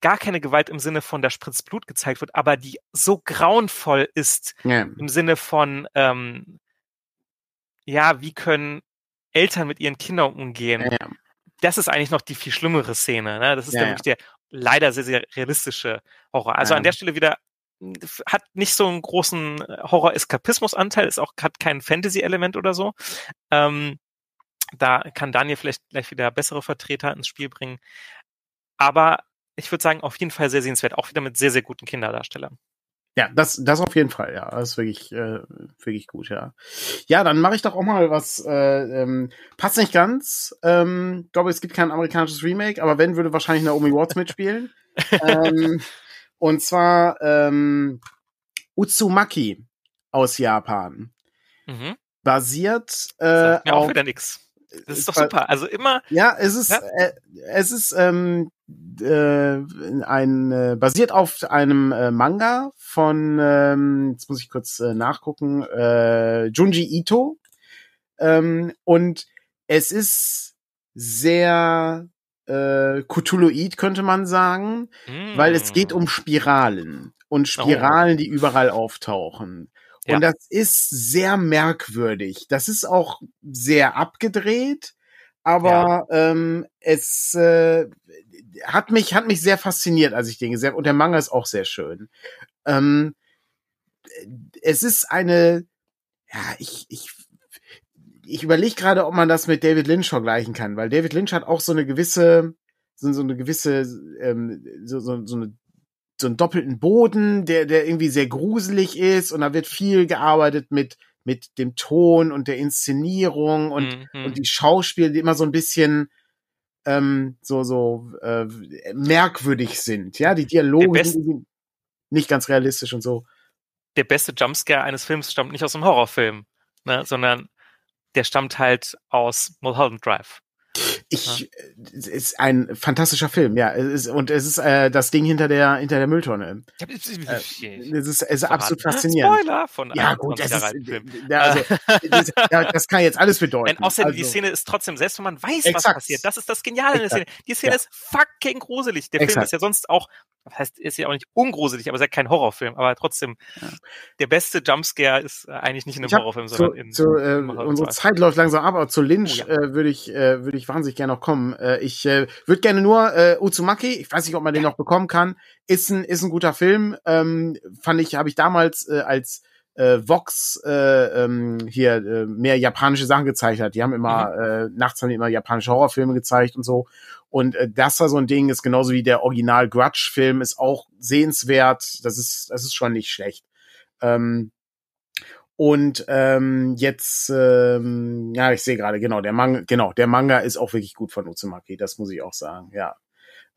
gar keine Gewalt im Sinne von der Spritz Blut gezeigt wird, aber die so grauenvoll ist ja. im Sinne von, ähm, ja, wie können Eltern mit ihren Kindern umgehen? Ja. Das ist eigentlich noch die viel schlimmere Szene. Ne? Das ist ja, wirklich der leider sehr, sehr realistische Horror. Also ja. an der Stelle wieder hm, hat nicht so einen großen äh, Horror-Eskapismus-Anteil, ist auch, hat kein Fantasy-Element oder so. Ähm, da kann Daniel vielleicht gleich wieder bessere Vertreter ins Spiel bringen. Aber ich würde sagen, auf jeden Fall sehr sehenswert, auch wieder mit sehr, sehr guten Kinderdarstellern. Ja, das, das auf jeden Fall, ja. Das ist wirklich, äh, wirklich gut, ja. Ja, dann mache ich doch auch mal was, äh, ähm, passt nicht ganz. Ähm, glaube, es gibt kein amerikanisches Remake, aber wenn, würde wahrscheinlich Naomi Watts mitspielen. ähm, und zwar ähm, Utsumaki aus Japan. Mhm. Basiert äh, Sagt mir auch auf wieder nix. Das ist doch super. Also immer, ja, es ist, Ja. Äh, es ist ähm, äh, ein äh, basiert auf einem äh, Manga von, ähm, jetzt muss ich kurz äh, nachgucken, äh, Junji Ito. Ähm, und es ist sehr äh, Cthulhuid, könnte man sagen, weil es geht Mm. um Spiralen und Spiralen, die überall auftauchen. Ja. Und das ist sehr merkwürdig. Das ist auch sehr abgedreht, aber ähm, es äh, hat mich hat mich sehr fasziniert, als ich den gesehen habe. Und der Manga ist auch sehr schön. Ähm, es ist eine, ja, ich ich ich überlege gerade, ob man das mit David Lynch vergleichen kann, weil David Lynch hat auch so eine gewisse so, so eine gewisse ähm, so, so, so eine so einen doppelten Boden, der, der irgendwie sehr gruselig ist und da wird viel gearbeitet mit, mit dem Ton und der Inszenierung und, Mhm. und die Schauspieler, die immer so ein bisschen ähm, so, so äh, merkwürdig sind. Ja, die Dialoge sind nicht ganz realistisch und so. der beste Jumpscare eines Films stammt nicht aus einem Horrorfilm, ne, sondern der stammt halt aus Mulholland Drive. Ich, es ist ein fantastischer Film, ja. Es ist, und es ist äh, das Ding hinter der, hinter der Mülltonne. Äh, es ist, es ist absolut faszinierend. Spoiler von Ja, gut, das 20 Jahre ist, Film. ja, also, das, ja, das kann jetzt alles bedeuten. Und außerdem, die Also, Szene ist trotzdem, selbst wenn man weiß, was Exakt. passiert, das ist das Geniale in der Exakt. Szene. Die Szene Ja. ist fucking gruselig. Der Film Exakt. ist ja sonst auch, das heißt, ist ja auch nicht ungruselig, aber ist ja kein Horrorfilm. Aber trotzdem, Ja. der beste Jumpscare ist äh, eigentlich nicht in einem hab Horrorfilm, zu, sondern in zu, äh, unsere. Zeit läuft langsam ab, aber zu Lynch Oh ja. äh, würde ich, äh, würde ich wahnsinnig gerne noch kommen. Äh, ich äh, würde gerne nur äh, Uzumaki, ich weiß nicht, ob man den noch bekommen kann, ist ein, ist ein guter Film. Ähm, fand ich, habe ich damals äh, als äh, Vox äh, ähm, hier äh, mehr japanische Sachen gezeigt hat. Die haben immer, äh, nachts haben die immer japanische Horrorfilme gezeigt und so. Und äh, das war so ein Ding, ist genauso wie der Original Grudge-Film, ist auch sehenswert. Das ist, das ist schon nicht schlecht. Ähm, und ähm, jetzt, ähm, ja, ich sehe gerade, genau, der Manga, genau, der Manga ist auch wirklich gut von Uzumaki, das muss ich auch sagen, ja.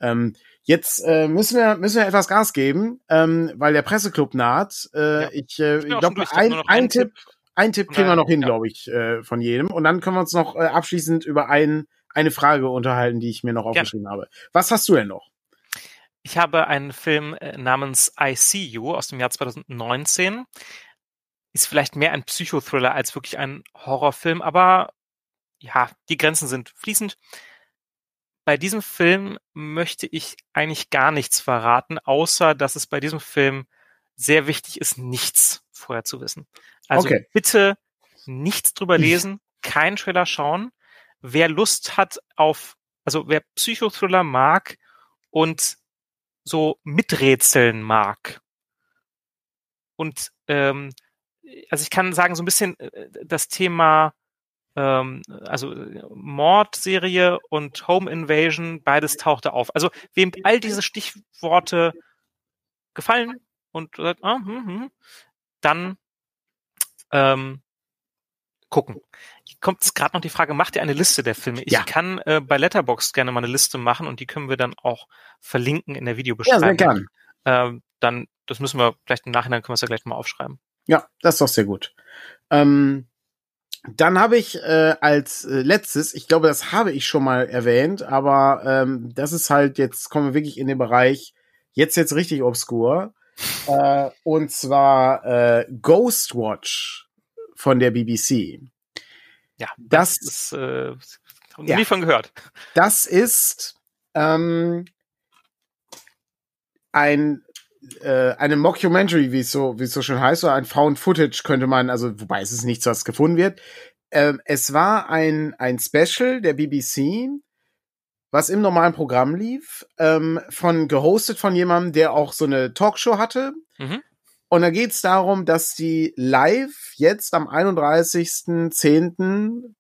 Ähm, jetzt äh, müssen wir müssen wir etwas Gas geben, ähm, weil der Presseclub naht. Äh, Ja. Ich, äh, ich glaube, ein, ein einen Tipp, ein Tipp kriegen wir noch hin, ja. glaube ich, äh, von jedem. Und dann können wir uns noch äh, abschließend über ein, eine Frage unterhalten, die ich mir noch aufgeschrieben habe. Was hast du denn noch? Ich habe einen Film äh, namens I See You aus dem Jahr 2019. Ist vielleicht mehr ein Psychothriller als wirklich ein Horrorfilm, aber ja, die Grenzen sind fließend. Bei diesem Film möchte ich eigentlich gar nichts verraten, außer dass es bei diesem Film sehr wichtig ist, nichts vorher zu wissen. Also Okay. bitte nichts drüber lesen, kein Trailer schauen. Wer Lust hat auf, also wer Psychothriller mag und so miträtseln mag. Und ähm, also ich kann sagen, so ein bisschen äh, das Thema ähm, also Mordserie und Home Invasion, beides tauchte auf. Also wem all diese Stichworte gefallen und sagt, ah, hm, hm, dann ähm, gucken. Kommt jetzt gerade noch die Frage, macht ihr eine Liste der Filme? Ich Ja. kann äh, bei Letterboxd gerne mal eine Liste machen und die können wir dann auch verlinken in der Ja, Videobeschreibung. sehr gern. Ähm, dann, das müssen wir vielleicht im Nachhinein können wir es ja gleich mal aufschreiben. Ja, das ist doch sehr gut. Ähm, dann habe ich äh, als äh, letztes, ich glaube, das habe ich schon mal erwähnt, aber ähm, das ist halt, jetzt kommen wir wirklich in den Bereich, jetzt jetzt richtig obskur. Äh, und zwar äh, Ghostwatch von der BBC. Ja, Das- ist äh, Ja. nie von gehört. Das ist ähm, ein äh, eine Mockumentary, wie es so wie es so schön heißt, oder ein Found Footage könnte man, also wobei es ist nichts, was gefunden wird. Ähm, es war ein ein Special der BBC, was im normalen Programm lief, ähm, von gehostet von jemandem, der auch so eine Talkshow hatte. Mhm. Und da geht es darum, dass die live jetzt am 31.10.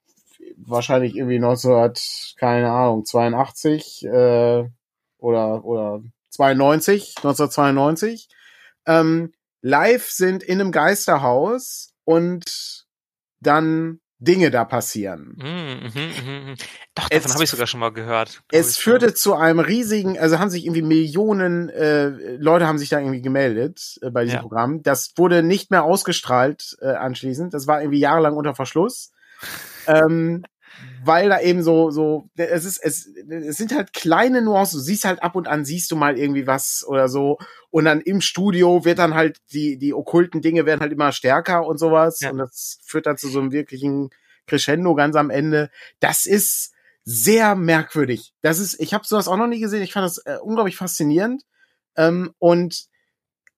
wahrscheinlich irgendwie 1900, keine Ahnung, 82 äh, oder oder 92, 1992, ähm, live sind in einem Geisterhaus und dann Dinge da passieren. Mhm, mhm, mhm. Doch, davon habe ich sogar schon mal gehört. Es führte zu einem riesigen, also haben sich irgendwie Millionen äh, Leute haben sich da irgendwie gemeldet äh, bei diesem ja. Programm. Das wurde nicht mehr ausgestrahlt äh, anschließend. Das war irgendwie jahrelang unter Verschluss. ähm, weil da eben so, so, es ist, es, es sind halt kleine Nuancen. Du siehst halt ab und an, siehst du mal irgendwie was oder so. Und dann im Studio wird dann halt, die, die okkulten Dinge werden halt immer stärker und sowas. Ja. Und das führt dann zu so einem wirklichen Crescendo ganz am Ende. Das ist sehr merkwürdig. Das ist, ich habe sowas auch noch nie gesehen. Ich fand das äh, unglaublich faszinierend. Ähm, und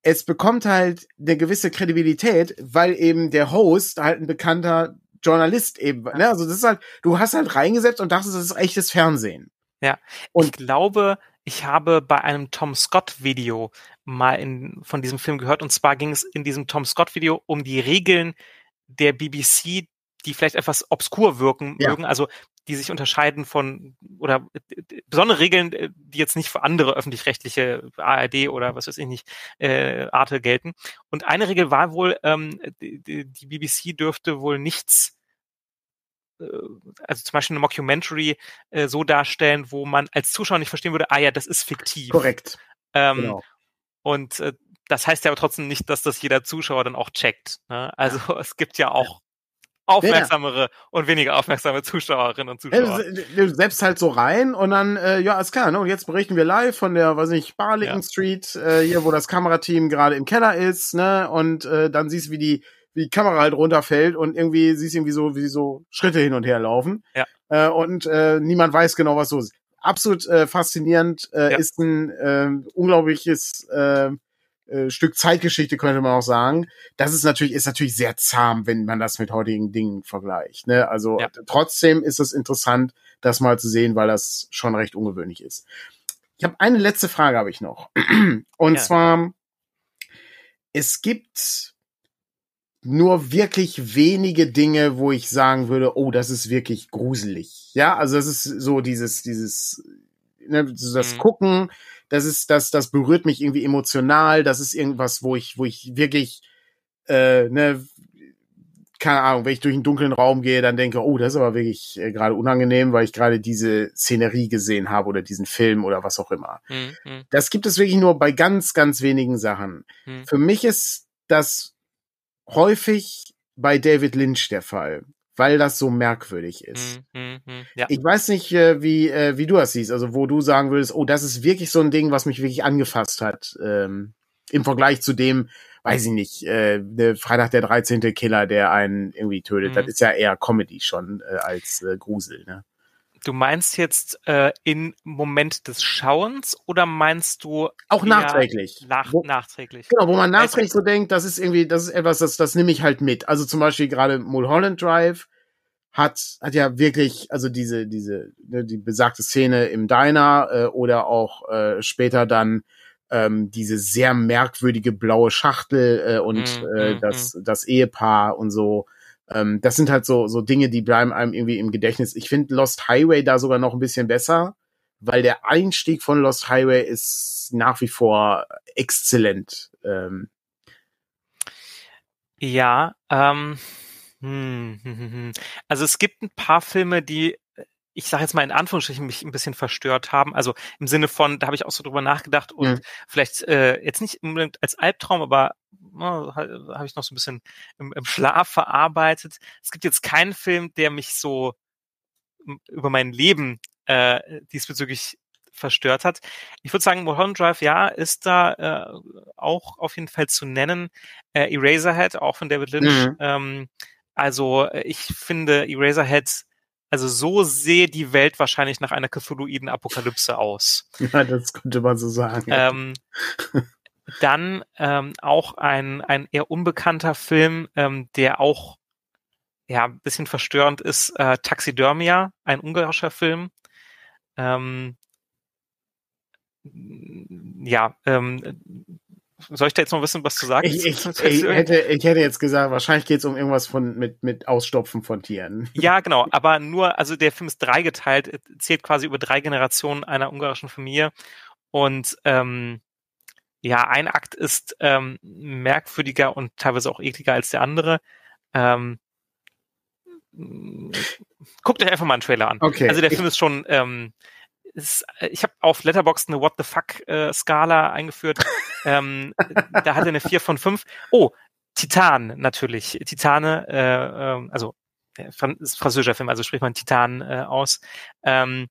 es bekommt halt eine gewisse Kredibilität, weil eben der Host halt ein bekannter Journalist eben, ne? Also das ist halt, du hast halt reingesetzt und dachtest, das ist echtes Fernsehen. Ja. Und ich glaube, ich habe bei einem Tom Scott Video mal in, von diesem Film gehört und zwar ging es in diesem Tom Scott Video um die Regeln der BBC, die vielleicht etwas obskur wirken ja. mögen, also die sich unterscheiden von oder besondere Regeln, äh, die jetzt nicht für andere öffentlich-rechtliche ARD oder was weiß ich nicht äh, Arte gelten. Und eine Regel war wohl, ähm, die, die BBC dürfte wohl nichts äh, also zum Beispiel eine Mockumentary äh, so darstellen, wo man als Zuschauer nicht verstehen würde, ah ja, das ist fiktiv. Korrekt. Ähm, genau. Und äh, das heißt ja aber trotzdem nicht, dass das jeder Zuschauer dann auch checkt. Ne? Also es gibt ja auch aufmerksamere ja. und weniger aufmerksame Zuschauerinnen und Zuschauer. du selbst halt so rein und dann, äh, ja, ist klar, ne? Und jetzt berichten wir live von der, weiß nicht, Barlington ja. Street, äh, hier, wo das Kamerateam gerade im Keller ist, ne? Und äh, dann siehst du, wie die, wie die Kamera halt runterfällt und irgendwie siehst du irgendwie so, wie so Schritte hin und her laufen. Ja. Äh, und äh, niemand weiß genau, was so ist. Absolut äh, faszinierend, äh, ja. ist ein äh, unglaubliches äh, äh, Stück Zeitgeschichte könnte man auch sagen. Das ist natürlich ist natürlich sehr zahm, wenn man das mit heutigen Dingen vergleicht. Ne? Also ja. trotzdem ist es interessant, das mal zu sehen, weil das schon recht ungewöhnlich ist. Ich habe eine letzte Frage habe ich noch und ja. zwar es gibt nur wirklich wenige Dinge, wo ich sagen würde, oh, das ist wirklich gruselig. Ja, also das ist so dieses dieses ne, das mhm. Gucken, das ist, das, das berührt mich irgendwie emotional, das ist irgendwas, wo ich, wo ich wirklich, äh, ne, keine Ahnung, wenn ich durch einen dunklen Raum gehe, dann denke, oh, das ist aber wirklich äh, gerade unangenehm, weil ich gerade diese Szenerie gesehen habe oder diesen Film oder was auch immer. Mhm. Das gibt es wirklich nur bei ganz, ganz wenigen Sachen. Mhm. Für mich ist das häufig bei David Lynch der Fall weil das so merkwürdig ist. Mm, mm, mm, ja. Ich weiß nicht, äh, wie, äh, wie du das siehst, also wo du sagen würdest, oh, das ist wirklich so ein Ding, was mich wirklich angefasst hat, ähm, im Vergleich zu dem, weiß ich nicht, äh, der Freitag der 13. Killer, der einen irgendwie tötet. Das mhm. ist ja eher Comedy schon äh, als äh, Grusel, ne? Du meinst jetzt äh, im Moment des Schauens oder meinst du auch nachträglich? Nach, wo, nachträglich. Genau, wo man nachträglich so denkt, das ist irgendwie, das ist etwas, das, das nehme ich halt mit. Also zum Beispiel gerade Mulholland Drive hat hat ja wirklich, also diese diese ne, die besagte Szene im Diner äh, oder auch äh, später dann ähm, diese sehr merkwürdige blaue Schachtel äh, und mm, äh, mm, das mm. das Ehepaar und so ähm, das sind halt so, so Dinge, die bleiben einem irgendwie im Gedächtnis. Ich finde Lost Highway da sogar noch ein bisschen besser, weil der Einstieg von Lost Highway ist nach wie vor exzellent. Ähm. Ja, ähm, hm, hm, hm, hm. also es gibt ein paar Filme, die ich sage jetzt mal in Anführungsstrichen, mich ein bisschen verstört haben. Also im Sinne von, da habe ich auch so drüber nachgedacht und mhm. vielleicht äh, jetzt nicht unbedingt als Albtraum, aber oh, habe ich noch so ein bisschen im, im Schlaf verarbeitet. Es gibt jetzt keinen Film, der mich so über mein Leben äh, diesbezüglich verstört hat. Ich würde sagen, Mulholland Drive, ja, ist da äh, auch auf jeden Fall zu nennen. Äh, Eraserhead, auch von David Lynch. Mhm. Ähm, also äh, ich finde Eraserhead also so sehe die Welt wahrscheinlich nach einer Cthulhuiden Apokalypse aus. Ja, das könnte man so sagen. Ähm, dann ähm, auch ein, ein eher unbekannter Film, ähm, der auch ja ein bisschen verstörend ist, äh, Taxidermia, ein ungarischer Film. Ähm, ja, ähm, soll ich da jetzt noch wissen, was zu sagen? Ich, ich, ich, hätte, ich hätte jetzt gesagt, wahrscheinlich geht es um irgendwas von mit, mit Ausstopfen von Tieren. Ja, genau, aber nur, also der Film ist dreigeteilt, zählt quasi über drei Generationen einer ungarischen Familie. Und ähm, ja, ein Akt ist ähm, merkwürdiger und teilweise auch ekliger als der andere. Ähm, guckt euch einfach mal einen Trailer an. Okay. Also der Film ist schon, ähm, ist, äh, ich habe auf Letterboxd eine What the fuck äh, Skala eingeführt. ähm, da hat er eine 4 von 5. Oh, Titan natürlich. Titane, äh, äh, also äh, ist französischer Film, also spricht man Titan äh, aus. Ähm,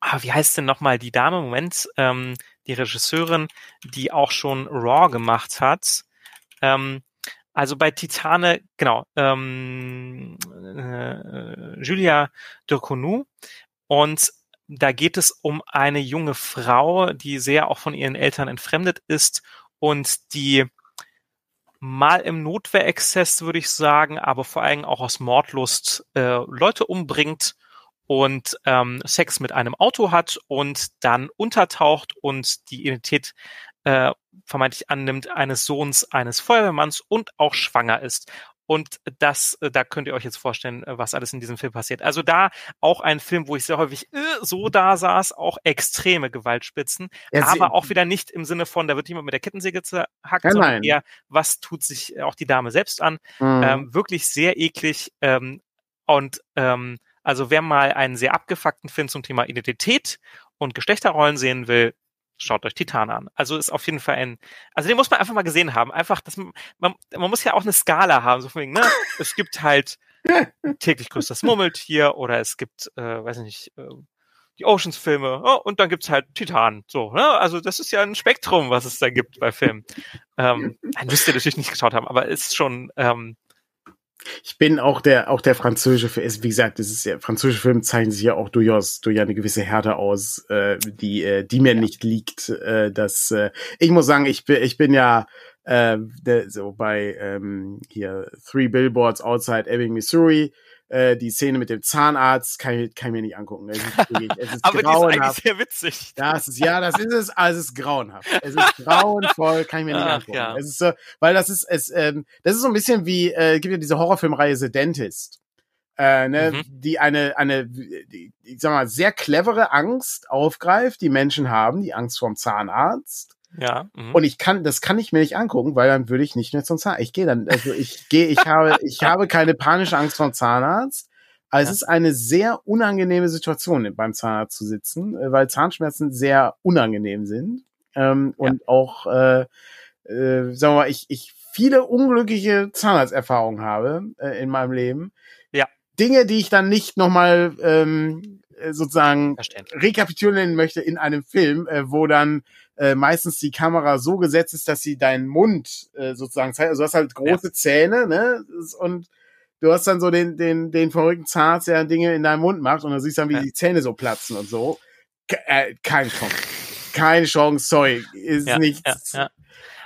ah, wie heißt denn nochmal die Dame? Moment, ähm, die Regisseurin, die auch schon Raw gemacht hat. Ähm, also bei Titane, genau, ähm, äh, Julia Durconou. Und da geht es um eine junge Frau, die sehr auch von ihren Eltern entfremdet ist und die mal im Notwehrexzess, würde ich sagen, aber vor allem auch aus Mordlust äh, Leute umbringt und ähm, Sex mit einem Auto hat und dann untertaucht und die Identität äh, vermeintlich annimmt eines Sohns eines Feuerwehrmanns und auch schwanger ist. Und das, äh, da könnt ihr euch jetzt vorstellen, äh, was alles in diesem Film passiert. Also da auch ein Film, wo ich sehr häufig äh, so da saß, auch extreme Gewaltspitzen, ja, aber auch wieder nicht im Sinne von, da wird jemand mit der Kettensäge zerhackt, ja, sondern eher, was tut sich auch die Dame selbst an. Mhm. Ähm, wirklich sehr eklig ähm, und ähm, also wer mal einen sehr abgefuckten Film zum Thema Identität und Geschlechterrollen sehen will, schaut euch Titan an. Also ist auf jeden Fall ein, also den muss man einfach mal gesehen haben. Einfach, dass man, man, man muss ja auch eine Skala haben, so von wegen, ne? Es gibt halt täglich grüßt das Murmeltier oder es gibt, äh, weiß nicht, äh, die Oceans-Filme oh, und dann gibt's halt Titan. So, ne? Also das ist ja ein Spektrum, was es da gibt bei Filmen. Ähm, müsst ihr natürlich nicht geschaut haben, aber ist schon, ähm, ich bin auch der, auch der französische Film, wie gesagt, das ist ja, französische Filme zeichnen sich ja auch durchaus durch eine gewisse Härte aus, äh, die, äh, die mir ja. nicht liegt. Äh, dass, äh, ich muss sagen, ich bin, ich bin ja äh, der, so bei ähm, hier Three Billboards Outside Ebbing, Missouri äh, die Szene mit dem Zahnarzt kann ich, kann ich mir nicht angucken. Es ist, es ist Aber grauenhaft. die ist eigentlich sehr witzig. Das ist, ja, das ist es, also es ist grauenhaft. Es ist grauenvoll, kann ich mir nicht Ach, angucken. Ja. Es ist so, weil das ist, es, ähm, das ist so ein bisschen wie, äh, gibt ja diese Horrorfilmreihe The Dentist. Äh, ne, mhm. die eine, eine, ich sag mal, sehr clevere Angst aufgreift, die Menschen haben, die Angst vorm Zahnarzt. Ja. Mhm. Und ich kann, das kann ich mir nicht angucken, weil dann würde ich nicht mehr zum Zahnarzt. Ich gehe dann, also ich gehe, ich habe, ich habe keine panische Angst vor Zahnarzt. Aber ja. es ist eine sehr unangenehme Situation, beim Zahnarzt zu sitzen, äh, weil Zahnschmerzen sehr unangenehm sind. Ähm, ja. Und auch, äh, äh, sagen wir mal, ich, ich viele unglückliche Zahnarzterfahrungen habe äh, in meinem Leben. Ja. Dinge, die ich dann nicht nochmal ähm, äh, sozusagen rekapitulieren möchte in einem Film, äh, wo dann äh, meistens die Kamera so gesetzt ist, dass sie deinen Mund äh, sozusagen zeigt. Also du hast halt große ja. Zähne, ne? Und du hast dann so den, den, den verrückten Zahnarzt, der Dinge in deinem Mund macht und dann siehst du dann, wie ja. die Zähne so platzen und so. Ke äh, keine Chance. Keine Chance, sorry. Ist ja, nichts. Ja,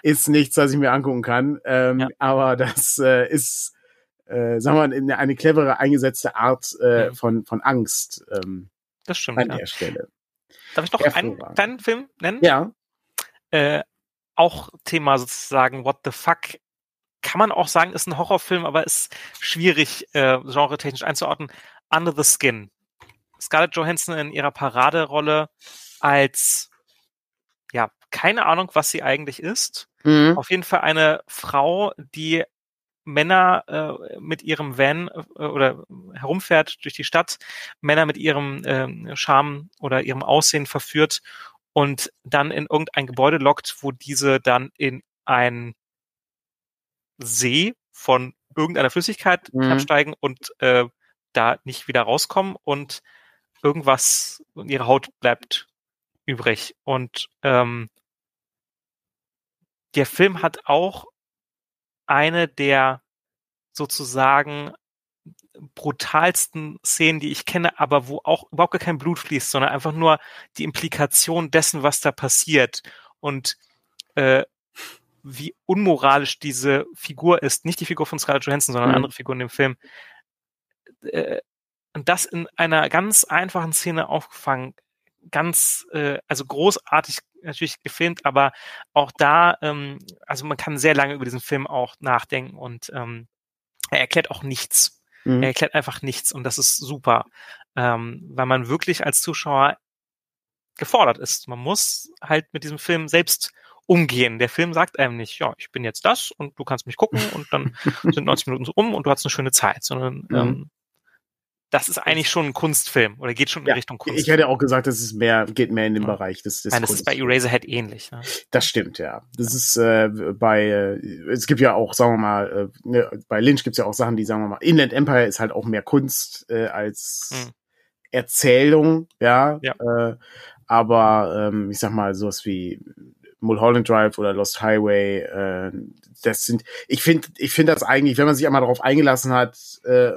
ist nichts, was ich mir angucken kann. Ähm, Aber das äh, ist, äh, sagen wir mal, eine clevere eingesetzte Art äh, von, von Angst. Ähm, das stimmt. An der Stelle. Darf ich noch einen kleinen Film nennen? Ja. Äh, auch Thema sozusagen What the fuck kann man auch sagen, ist ein Horrorfilm, aber ist schwierig äh, genre-technisch einzuordnen. Under the Skin. Scarlett Johansson in ihrer Paraderolle als ja, keine Ahnung, was sie eigentlich ist. Mhm. Auf jeden Fall eine Frau, die Männer äh, mit ihrem Van äh, oder herumfährt durch die Stadt, Männer mit ihrem äh, Charme oder ihrem Aussehen verführt und dann in irgendein Gebäude lockt, wo diese dann in ein See von irgendeiner Flüssigkeit mhm. absteigen und äh, da nicht wieder rauskommen und irgendwas, ihre Haut bleibt übrig. Und ähm, der Film hat auch eine der sozusagen brutalsten Szenen, die ich kenne, aber wo auch überhaupt gar kein Blut fließt, sondern einfach nur die Implikation dessen, was da passiert und äh, wie unmoralisch diese Figur ist. Nicht die Figur von Scarlett Johansson, sondern mhm. andere Figur in dem Film. Äh, und das in einer ganz einfachen Szene aufgefangen, ganz, äh, also großartig natürlich gefilmt, aber auch da, ähm, also man kann sehr lange über diesen Film auch nachdenken und ähm, er erklärt auch nichts. Mhm. Er erklärt einfach nichts und das ist super, ähm, weil man wirklich als Zuschauer gefordert ist. Man muss halt mit diesem Film selbst umgehen. Der Film sagt einem nicht, ja, ich bin jetzt das und du kannst mich gucken und dann sind 90 Minuten so um und du hast eine schöne Zeit, sondern mhm. ähm, das ist eigentlich schon ein Kunstfilm oder geht schon in ja, Richtung Kunst. Ich hätte auch gesagt, das ist mehr, geht mehr in den ja. Bereich des, des Nein, das ist bei Eraserhead ähnlich. Ne? Das stimmt, ja. Das ist äh, bei, äh, es gibt ja auch, sagen wir mal, äh, ne, bei Lynch gibt's ja auch Sachen, die, sagen wir mal, Inland Empire ist halt auch mehr Kunst äh, als mhm. Erzählung, ja. ja. Äh, aber ähm, ich sag mal, sowas wie Mulholland Drive oder Lost Highway, äh, das sind, ich finde, ich finde das eigentlich, wenn man sich einmal darauf eingelassen hat, äh,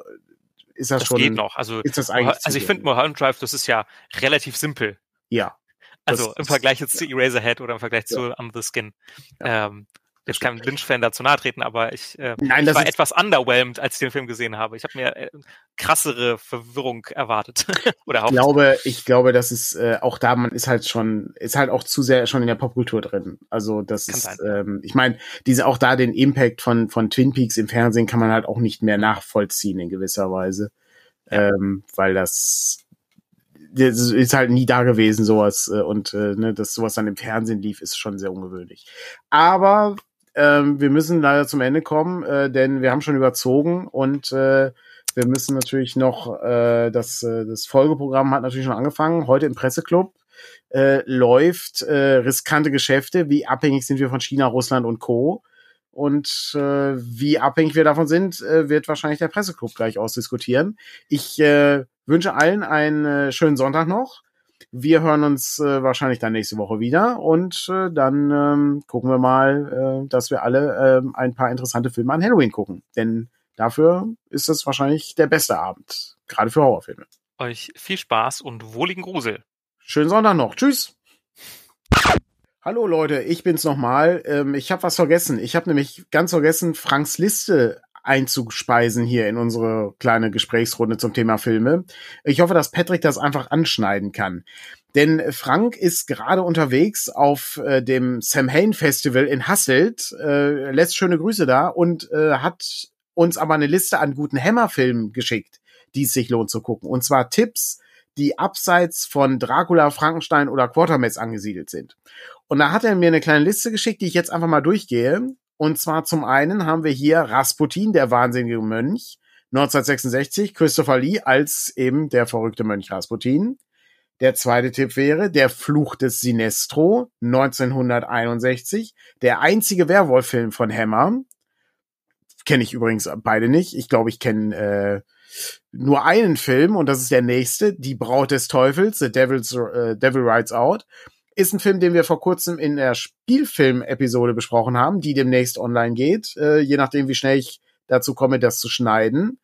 ist das, das schon. geht noch. Also, ist das eigentlich also ich finde Mulholland Drive, das ist ja relativ simpel. Ja. Also im Vergleich jetzt zu Eraserhead oder im Vergleich ja. zu Under the Skin. Ja. Ähm, jetzt kein Lynch-Fan dazu nahe treten, aber ich, äh, Nein, ich war etwas underwhelmed, als ich den Film gesehen habe. Ich habe mir äh, krassere Verwirrung erwartet. Oder ich glaube, ich glaube, das ist äh, auch da, man ist halt schon, ist halt auch zu sehr schon in der Popkultur drin. Also das kann ist, ähm, ich meine, diese auch da den Impact von von Twin Peaks im Fernsehen kann man halt auch nicht mehr nachvollziehen in gewisser Weise, ja. ähm, weil das das ist halt nie da gewesen, sowas. Äh, und äh, ne, dass sowas dann im Fernsehen lief, ist schon sehr ungewöhnlich. Aber ähm, wir müssen leider zum Ende kommen, äh, denn wir haben schon überzogen und äh, wir müssen natürlich noch, äh, das, äh, das Folgeprogramm hat natürlich schon angefangen. Heute im Presseclub äh, läuft äh, riskante Geschäfte. Wie abhängig sind wir von China, Russland und Co. Und äh, wie abhängig wir davon sind, äh, wird wahrscheinlich der Presseclub gleich ausdiskutieren. Ich äh, wünsche allen einen äh, schönen Sonntag noch. Wir hören uns äh, wahrscheinlich dann nächste Woche wieder und äh, dann ähm, gucken wir mal, äh, dass wir alle äh, ein paar interessante Filme an Halloween gucken. Denn dafür ist es wahrscheinlich der beste Abend, gerade für Horrorfilme. Euch viel Spaß und wohligen Grusel. Schönen Sonntag noch. Tschüss. Hallo Leute, ich bin's nochmal. Ähm, ich habe was vergessen. Ich habe nämlich ganz vergessen, Franks Liste einzuspeisen hier in unsere kleine Gesprächsrunde zum Thema Filme. Ich hoffe, dass Patrick das einfach anschneiden kann. Denn Frank ist gerade unterwegs auf äh, dem Sam Hain Festival in Hasselt, äh, lässt schöne Grüße da und äh, hat uns aber eine Liste an guten Hammer-Filmen geschickt, die es sich lohnt zu gucken. Und zwar Tipps, die abseits von Dracula, Frankenstein oder Quatermass angesiedelt sind. Und da hat er mir eine kleine Liste geschickt, die ich jetzt einfach mal durchgehe. Und zwar zum einen haben wir hier Rasputin, der wahnsinnige Mönch, 1966, Christopher Lee als eben der verrückte Mönch Rasputin. Der zweite Tipp wäre Der Fluch des Sinestro, 1961, der einzige Werwolf-Film von Hammer. Kenne ich übrigens beide nicht. Ich glaube, ich kenne äh, nur einen Film und das ist der nächste, Die Braut des Teufels, The Devil's, äh, Devil Rides Out ist ein Film, den wir vor kurzem in der Spielfilm-Episode besprochen haben, die demnächst online geht, äh, je nachdem, wie schnell ich dazu komme, das zu schneiden.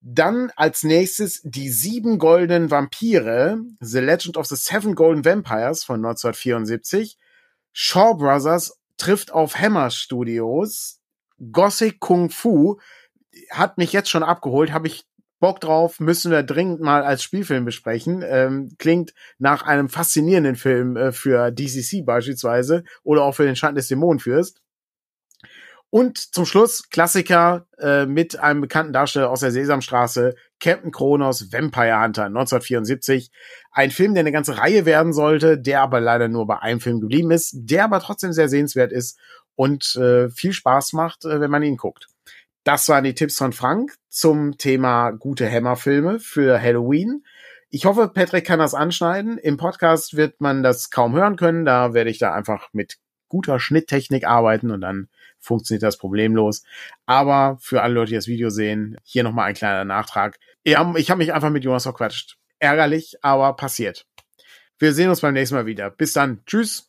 Dann als nächstes die sieben goldenen Vampire, The Legend of the Seven Golden Vampires von 1974. Shaw Brothers trifft auf Hammer Studios. Gothic Kung Fu hat mich jetzt schon abgeholt, habe ich Bock drauf, müssen wir dringend mal als Spielfilm besprechen. Ähm, klingt nach einem faszinierenden Film äh, für DCC beispielsweise oder auch für den Schatten des Dämonenfürst. Und zum Schluss Klassiker äh, mit einem bekannten Darsteller aus der Sesamstraße, Captain Kronos Vampire Hunter 1974. Ein Film, der eine ganze Reihe werden sollte, der aber leider nur bei einem Film geblieben ist, der aber trotzdem sehr sehenswert ist und äh, viel Spaß macht, äh, wenn man ihn guckt. Das waren die Tipps von Frank zum Thema gute Hammerfilme für Halloween. Ich hoffe, Patrick kann das anschneiden. Im Podcast wird man das kaum hören können. Da werde ich da einfach mit guter Schnitttechnik arbeiten und dann funktioniert das problemlos. Aber für alle Leute, die das Video sehen, hier nochmal ein kleiner Nachtrag. Ich habe mich einfach mit Jonas verquatscht. Ärgerlich, aber passiert. Wir sehen uns beim nächsten Mal wieder. Bis dann. Tschüss.